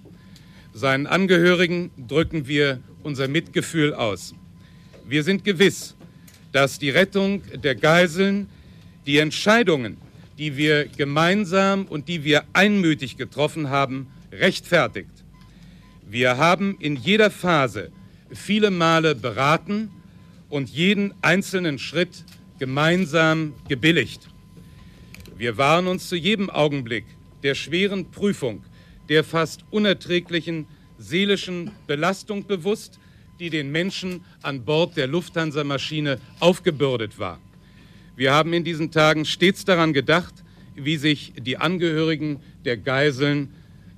Seinen Angehörigen drücken wir unser Mitgefühl aus. Wir sind gewiss, dass die Rettung der Geiseln, die Entscheidungen, die wir gemeinsam und die wir einmütig getroffen haben, rechtfertigt. Wir haben in jeder Phase viele Male beraten und jeden einzelnen Schritt gemeinsam gebilligt. Wir waren uns zu jedem Augenblick der schweren Prüfung der fast unerträglichen seelischen Belastung bewusst, die den Menschen an Bord der Lufthansa-Maschine aufgebürdet war. Wir haben in diesen Tagen stets daran gedacht, wie sich die Angehörigen der Geiseln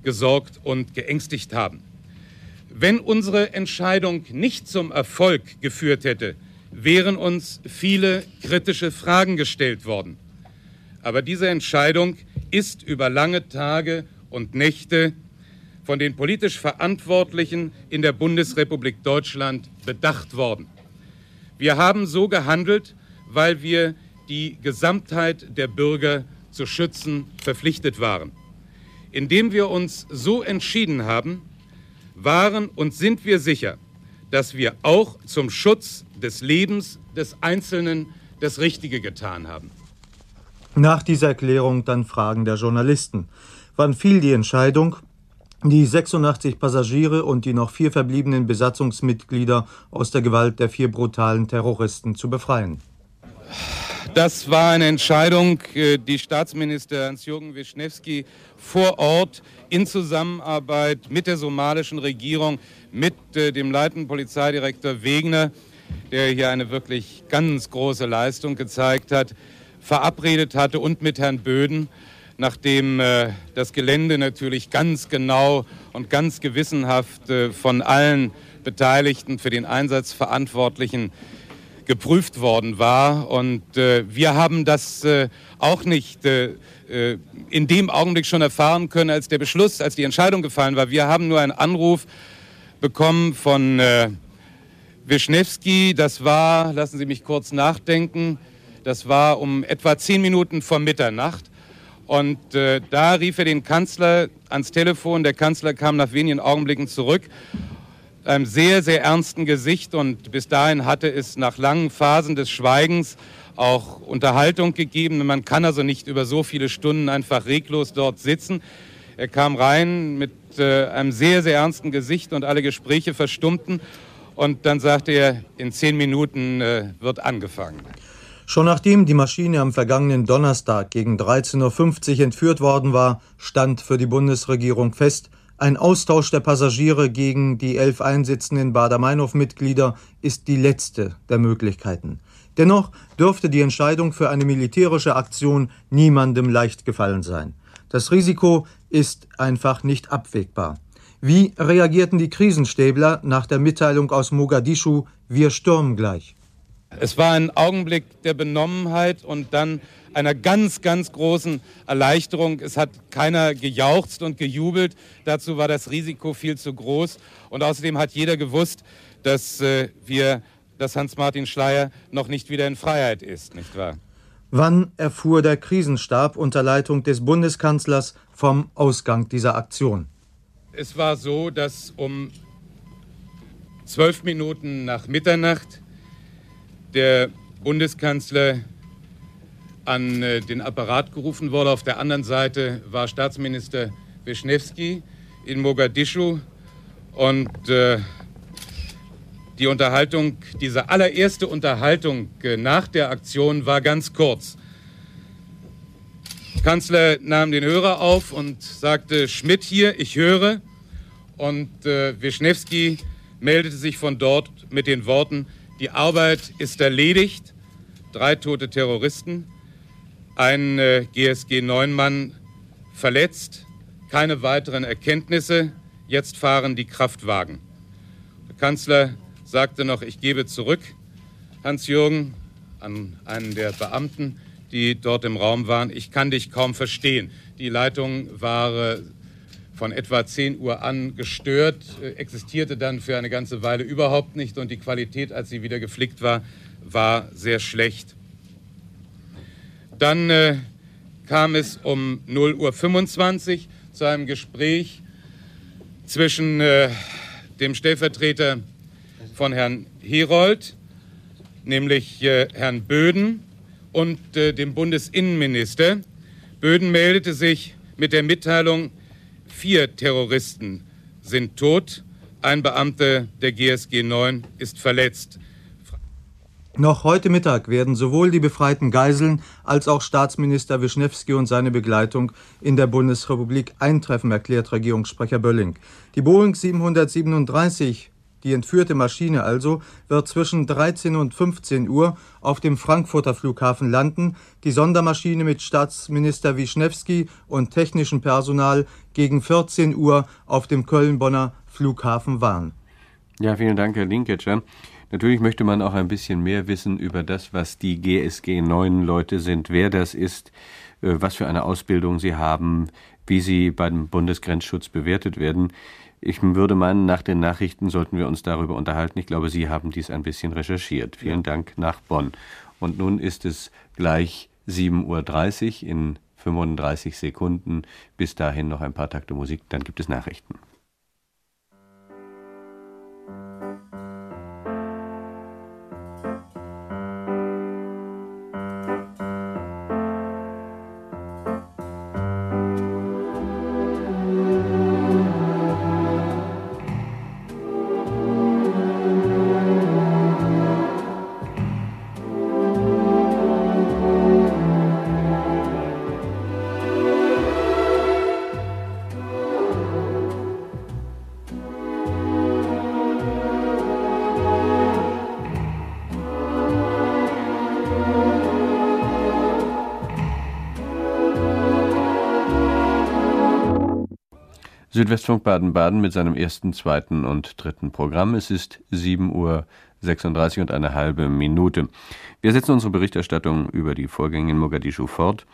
gesorgt und geängstigt haben. Wenn unsere Entscheidung nicht zum Erfolg geführt hätte, wären uns viele kritische Fragen gestellt worden. Aber diese Entscheidung ist über lange Tage und Nächte von den politisch Verantwortlichen in der Bundesrepublik Deutschland bedacht worden. Wir haben so gehandelt, weil wir die Gesamtheit der Bürger zu schützen verpflichtet waren. Indem wir uns so entschieden haben, waren und sind wir sicher, dass wir auch zum Schutz des Lebens des Einzelnen das Richtige getan haben. Nach dieser Erklärung dann Fragen der Journalisten. Wann fiel die Entscheidung, die 86 Passagiere und die noch vier verbliebenen Besatzungsmitglieder aus der Gewalt der vier brutalen Terroristen zu befreien? Das war eine Entscheidung, äh, die Staatsminister Hans-Jürgen Wischnewski vor Ort in Zusammenarbeit mit der somalischen Regierung, mit äh, dem leitenden Polizeidirektor Wegner, der hier eine wirklich ganz große Leistung gezeigt hat, verabredet hatte und mit Herrn Böden, nachdem äh, das Gelände natürlich ganz genau und ganz gewissenhaft von allen Beteiligten für den Einsatz Verantwortlichen geprüft worden war. Und äh, wir haben das äh, auch nicht äh, äh, in dem Augenblick schon erfahren können, als der Beschluss, als die Entscheidung gefallen war. Wir haben nur einen Anruf bekommen von äh, Wischnewski. Das war, lassen Sie mich kurz nachdenken, das war um etwa zehn Minuten vor Mitternacht. Und äh, da rief er den Kanzler ans Telefon. Der Kanzler kam nach wenigen Augenblicken zurück einem sehr, sehr ernsten Gesicht. Und bis dahin hatte es nach langen Phasen des Schweigens auch Unterhaltung gegeben. Man kann also nicht über so viele Stunden einfach reglos dort sitzen. Er kam rein mit äh, einem sehr, sehr ernsten Gesicht und alle Gespräche verstummten. Und dann sagte er, in zehn Minuten äh, wird angefangen. Schon nachdem die Maschine am vergangenen Donnerstag gegen 13.50 Uhr entführt worden war, stand für die Bundesregierung fest, ein Austausch der Passagiere gegen die elf einsitzenden Bader-Meinhof-Mitglieder ist die letzte der Möglichkeiten. Dennoch dürfte die Entscheidung für eine militärische Aktion niemandem leicht gefallen sein. Das Risiko ist einfach nicht abwägbar. Wie reagierten die Krisenstäbler nach der Mitteilung aus Mogadischu, wir stürmen gleich? Es war ein Augenblick der Benommenheit und dann einer ganz, ganz großen Erleichterung. Es hat keiner gejauchzt und gejubelt. Dazu war das Risiko viel zu groß. Und außerdem hat jeder gewusst, dass äh, wir, dass Hans-Martin Schleyer noch nicht wieder in Freiheit ist, nicht wahr? Wann erfuhr der Krisenstab unter Leitung des Bundeskanzlers vom Ausgang dieser Aktion? Es war so, dass um zwölf Minuten nach Mitternacht der Bundeskanzler an äh, den Apparat gerufen wurde. Auf der anderen Seite war Staatsminister Wischnewski in Mogadischu und äh, die Unterhaltung, diese allererste Unterhaltung äh, nach der Aktion war ganz kurz. Kanzler nahm den Hörer auf und sagte, Schmidt hier, ich höre. Und äh, Wischnewski meldete sich von dort mit den Worten, die Arbeit ist erledigt, drei tote Terroristen. Ein äh, GSG-9-Mann verletzt, keine weiteren Erkenntnisse, jetzt fahren die Kraftwagen. Der Kanzler sagte noch, ich gebe zurück, Hans-Jürgen, an einen der Beamten, die dort im Raum waren, ich kann dich kaum verstehen. Die Leitung war von etwa 10 Uhr an gestört, äh, existierte dann für eine ganze Weile überhaupt nicht und die Qualität, als sie wieder geflickt war, war sehr schlecht. Dann äh, kam es um 0.25 Uhr zu einem Gespräch zwischen äh, dem Stellvertreter von Herrn Herold, nämlich äh, Herrn Böden, und äh, dem Bundesinnenminister. Böden meldete sich mit der Mitteilung, vier Terroristen sind tot, ein Beamter der GSG 9 ist verletzt. Noch heute Mittag werden sowohl die befreiten Geiseln als auch Staatsminister Wischnewski und seine Begleitung in der Bundesrepublik eintreffen, erklärt Regierungssprecher Bölling. Die Boeing 737, die entführte Maschine also, wird zwischen 13 und 15 Uhr auf dem Frankfurter Flughafen landen, die Sondermaschine mit Staatsminister Wischnewski und technischem Personal gegen 14 Uhr auf dem Köln-Bonner Flughafen warnen. Ja, vielen Dank, Herr Linketscher. Natürlich möchte man auch ein bisschen mehr wissen über das, was die GSG 9 Leute sind, wer das ist, äh, was für eine Ausbildung sie haben, wie sie beim Bundesgrenzschutz bewertet werden. Ich würde meinen, nach den Nachrichten sollten wir uns darüber unterhalten. Ich glaube, Sie haben dies ein bisschen recherchiert. Vielen ja. Dank nach Bonn. Und nun ist es gleich 7.30 Uhr in 35 Sekunden. Bis dahin noch ein paar Takte Musik, dann gibt es Nachrichten. Südwestfunk Baden-Baden mit seinem ersten, zweiten und dritten Programm. Es ist 7 Uhr 36 und eine halbe Minute. Wir setzen unsere Berichterstattung über die Vorgänge in Mogadischu fort.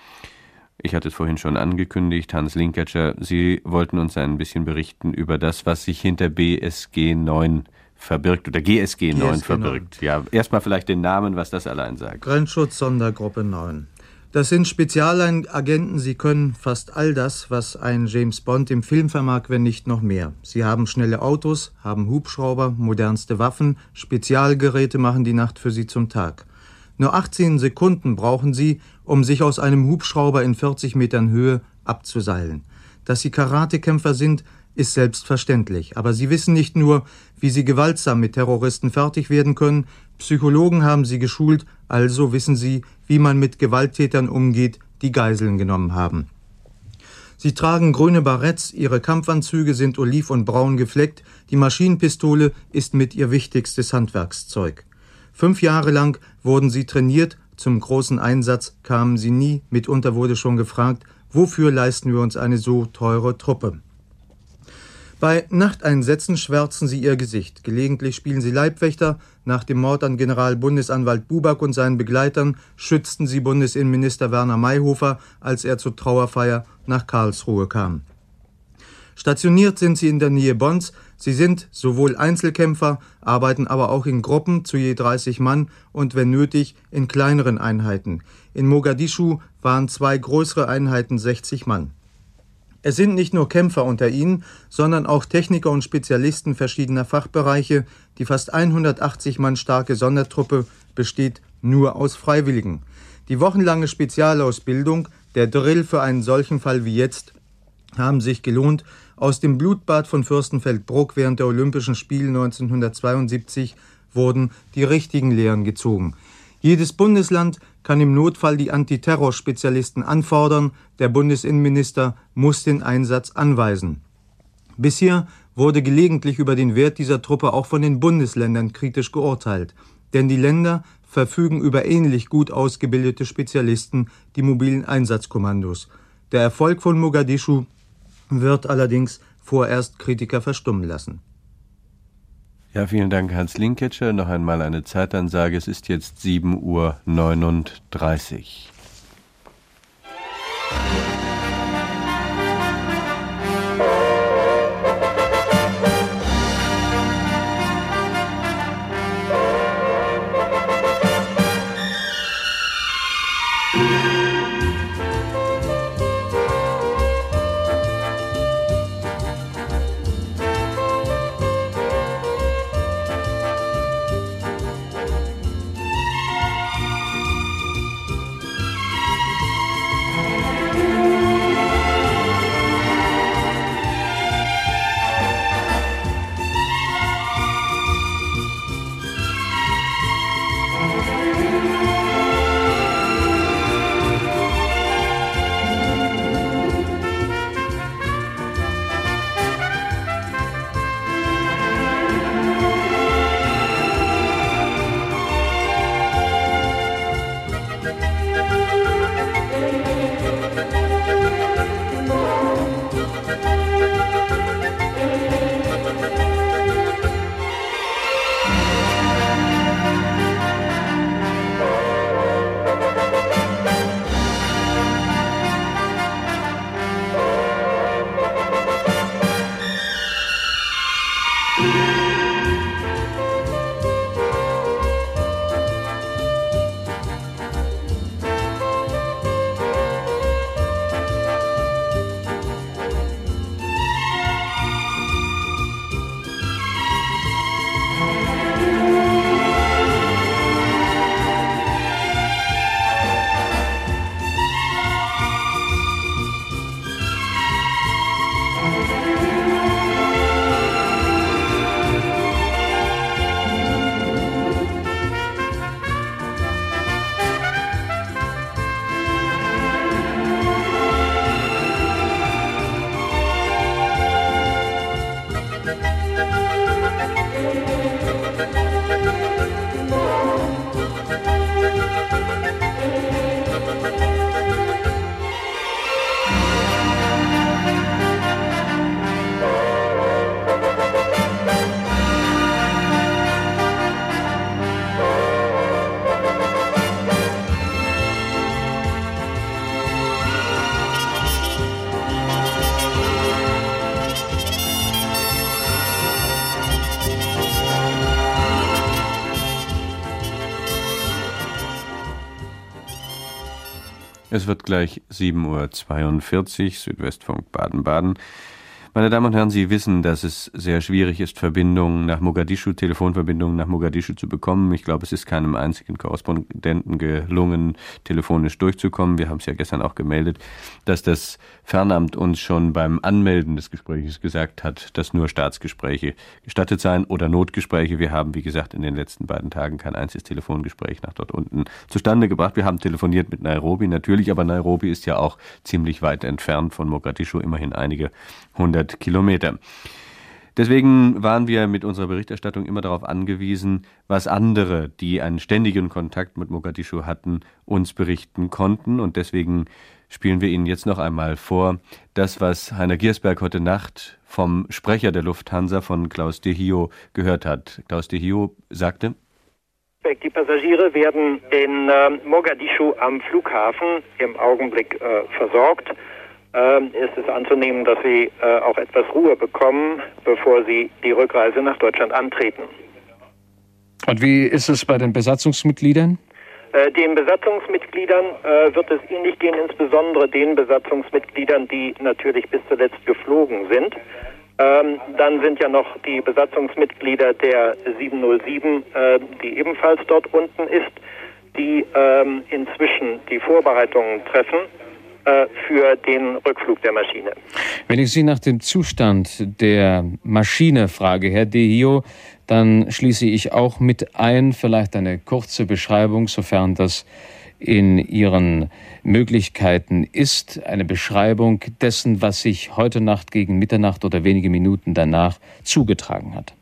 Ich hatte es vorhin schon angekündigt, Hans Linketscher, Sie wollten uns ein bisschen berichten über das, was sich hinter BSG 9 verbirgt oder GSG 9 GSG verbirgt. 9. Ja, erstmal vielleicht den Namen, was das allein sagt. Grenzschutz Sondergruppe 9. Das sind Spezialagenten, sie können fast all das, was ein James Bond im Film vermag, wenn nicht noch mehr. Sie haben schnelle Autos, haben Hubschrauber, modernste Waffen, Spezialgeräte machen die Nacht für sie zum Tag. Nur 18 Sekunden brauchen sie, um sich aus einem Hubschrauber in 40 Metern Höhe abzuseilen. Dass sie Karatekämpfer sind, ist selbstverständlich. Aber sie wissen nicht nur, wie sie gewaltsam mit Terroristen fertig werden können, Psychologen haben sie geschult, also wissen sie, wie man mit Gewalttätern umgeht, die Geiseln genommen haben. Sie tragen grüne Baretts, ihre Kampfanzüge sind oliv und braun gefleckt, die Maschinenpistole ist mit ihr wichtigstes Handwerkszeug. Fünf Jahre lang wurden sie trainiert, zum großen Einsatz kamen sie nie, mitunter wurde schon gefragt, wofür leisten wir uns eine so teure Truppe? Bei Nachteinsätzen schwärzen sie ihr Gesicht. Gelegentlich spielen sie Leibwächter. Nach dem Mord an Generalbundesanwalt Buback und seinen Begleitern schützten sie Bundesinnenminister Werner Mayhofer, als er zur Trauerfeier nach Karlsruhe kam. Stationiert sind sie in der Nähe Bonns. Sie sind sowohl Einzelkämpfer, arbeiten aber auch in Gruppen zu je 30 Mann und wenn nötig in kleineren Einheiten. In Mogadischu waren zwei größere Einheiten 60 Mann. Es sind nicht nur Kämpfer unter ihnen, sondern auch Techniker und Spezialisten verschiedener Fachbereiche. Die fast 180 Mann starke Sondertruppe besteht nur aus Freiwilligen. Die wochenlange Spezialausbildung, der Drill für einen solchen Fall wie jetzt, haben sich gelohnt aus dem Blutbad von Fürstenfeldbruck während der Olympischen Spiele 1972 wurden die richtigen Lehren gezogen. Jedes Bundesland kann im Notfall die Antiterrorspezialisten anfordern, der Bundesinnenminister muss den Einsatz anweisen. Bisher wurde gelegentlich über den Wert dieser Truppe auch von den Bundesländern kritisch geurteilt, denn die Länder verfügen über ähnlich gut ausgebildete Spezialisten, die mobilen Einsatzkommandos. Der Erfolg von Mogadischu wird allerdings vorerst Kritiker verstummen lassen. Ja, vielen Dank, Hans Linketscher. Noch einmal eine Zeitansage. Es ist jetzt 7.39 Uhr. Wird gleich 7.42 Uhr, Südwestfunk Baden-Baden. Meine Damen und Herren, Sie wissen, dass es sehr schwierig ist, Verbindungen nach Mogadischu, Telefonverbindungen nach Mogadischu zu bekommen. Ich glaube, es ist keinem einzigen Korrespondenten gelungen, telefonisch durchzukommen. Wir haben es ja gestern auch gemeldet, dass das Fernamt uns schon beim Anmelden des Gesprächs gesagt hat, dass nur Staatsgespräche gestattet seien oder Notgespräche. Wir haben, wie gesagt, in den letzten beiden Tagen kein einziges Telefongespräch nach dort unten zustande gebracht. Wir haben telefoniert mit Nairobi natürlich, aber Nairobi ist ja auch ziemlich weit entfernt von Mogadischu, immerhin einige 100 Kilometer. Deswegen waren wir mit unserer Berichterstattung immer darauf angewiesen, was andere, die einen ständigen Kontakt mit Mogadischu hatten, uns berichten konnten. Und deswegen spielen wir Ihnen jetzt noch einmal vor, das, was Heiner Giersberg heute Nacht vom Sprecher der Lufthansa von Klaus de Hio gehört hat. Klaus de Hio sagte, die Passagiere werden in äh, Mogadischu am Flughafen im Augenblick äh, versorgt äh, ist es anzunehmen, dass sie äh, auch etwas Ruhe bekommen, bevor sie die Rückreise nach Deutschland antreten. Und wie ist es bei den Besatzungsmitgliedern? Äh, den Besatzungsmitgliedern äh, wird es ähnlich gehen, insbesondere den Besatzungsmitgliedern, die natürlich bis zuletzt geflogen sind. Ähm, dann sind ja noch die Besatzungsmitglieder der 707, äh, die ebenfalls dort unten ist, die ähm, inzwischen die Vorbereitungen treffen für den Rückflug der Maschine. Wenn ich Sie nach dem Zustand der Maschine frage, Herr Dehio, dann schließe ich auch mit ein, vielleicht eine kurze Beschreibung, sofern das in Ihren Möglichkeiten ist, eine Beschreibung dessen, was sich heute Nacht gegen Mitternacht oder wenige Minuten danach zugetragen hat.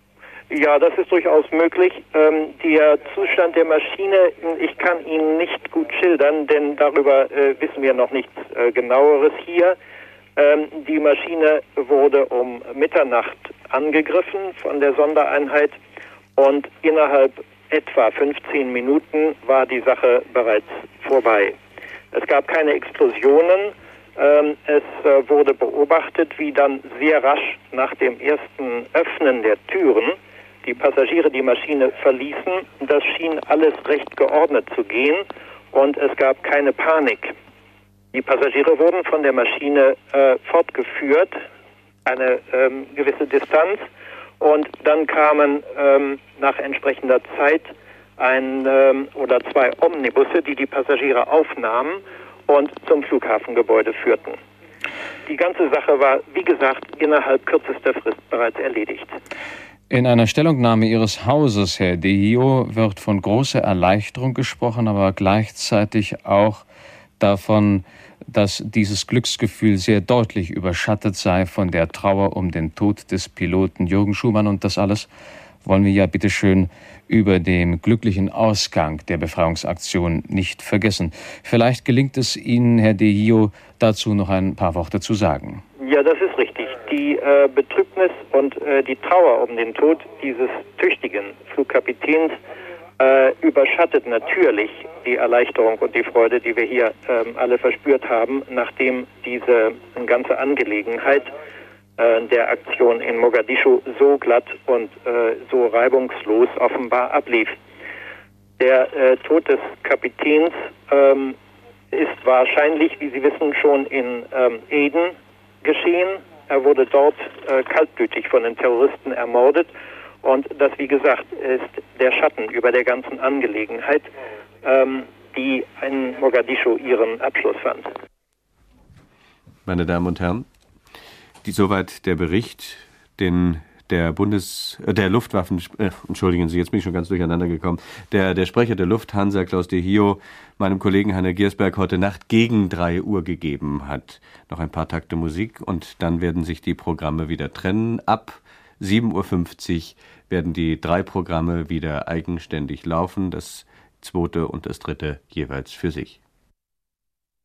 Ja, das ist durchaus möglich. Ähm, der Zustand der Maschine, ich kann ihn nicht gut schildern, denn darüber äh, wissen wir noch nichts äh, genaueres hier. Ähm, die Maschine wurde um Mitternacht angegriffen von der Sondereinheit und innerhalb etwa 15 Minuten war die Sache bereits vorbei. Es gab keine Explosionen. Ähm, es äh, wurde beobachtet, wie dann sehr rasch nach dem ersten Öffnen der Türen die Passagiere die Maschine verließen. Das schien alles recht geordnet zu gehen und es gab keine Panik. Die Passagiere wurden von der Maschine äh, fortgeführt, eine ähm, gewisse Distanz, und dann kamen ähm, nach entsprechender Zeit ein ähm, oder zwei Omnibusse, die die Passagiere aufnahmen und zum Flughafengebäude führten. Die ganze Sache war, wie gesagt, innerhalb kürzester Frist bereits erledigt. In einer Stellungnahme Ihres Hauses, Herr Dehio, wird von großer Erleichterung gesprochen, aber gleichzeitig auch davon, dass dieses Glücksgefühl sehr deutlich überschattet sei von der Trauer um den Tod des Piloten Jürgen Schumann. Und das alles wollen wir ja bitteschön über dem glücklichen Ausgang der Befreiungsaktion nicht vergessen. Vielleicht gelingt es Ihnen, Herr Dehio, dazu noch ein paar Worte zu sagen. Ja, das ist richtig die äh, Betrübnis und äh, die Trauer um den Tod dieses tüchtigen Flugkapitäns äh, überschattet natürlich die Erleichterung und die Freude, die wir hier ähm, alle verspürt haben, nachdem diese ganze Angelegenheit der Aktion in Mogadischu so glatt und äh, so reibungslos offenbar ablief. Der äh, Tod des Kapitäns ähm, ist wahrscheinlich, wie Sie wissen, schon in ähm, Eden geschehen. Er wurde dort äh, kaltblütig von den Terroristen ermordet. Und das, wie gesagt, ist der Schatten über der ganzen Angelegenheit, ähm, die in Mogadischu ihren Abschluss fand. Meine Damen und Herren, soweit der Bericht, den der Bundes, äh, der Luftwaffen, äh, entschuldigen Sie, jetzt bin ich schon ganz durcheinander gekommen, der, der Sprecher der Lufthansa, Klaus de Hio, meinem Kollegen Heiner Giersberg heute Nacht gegen drei Uhr gegeben hat. Noch ein paar Takte Musik und dann werden sich die Programme wieder trennen. Ab 7.50 Uhr werden die drei Programme wieder eigenständig laufen, das zweite und das dritte jeweils für sich.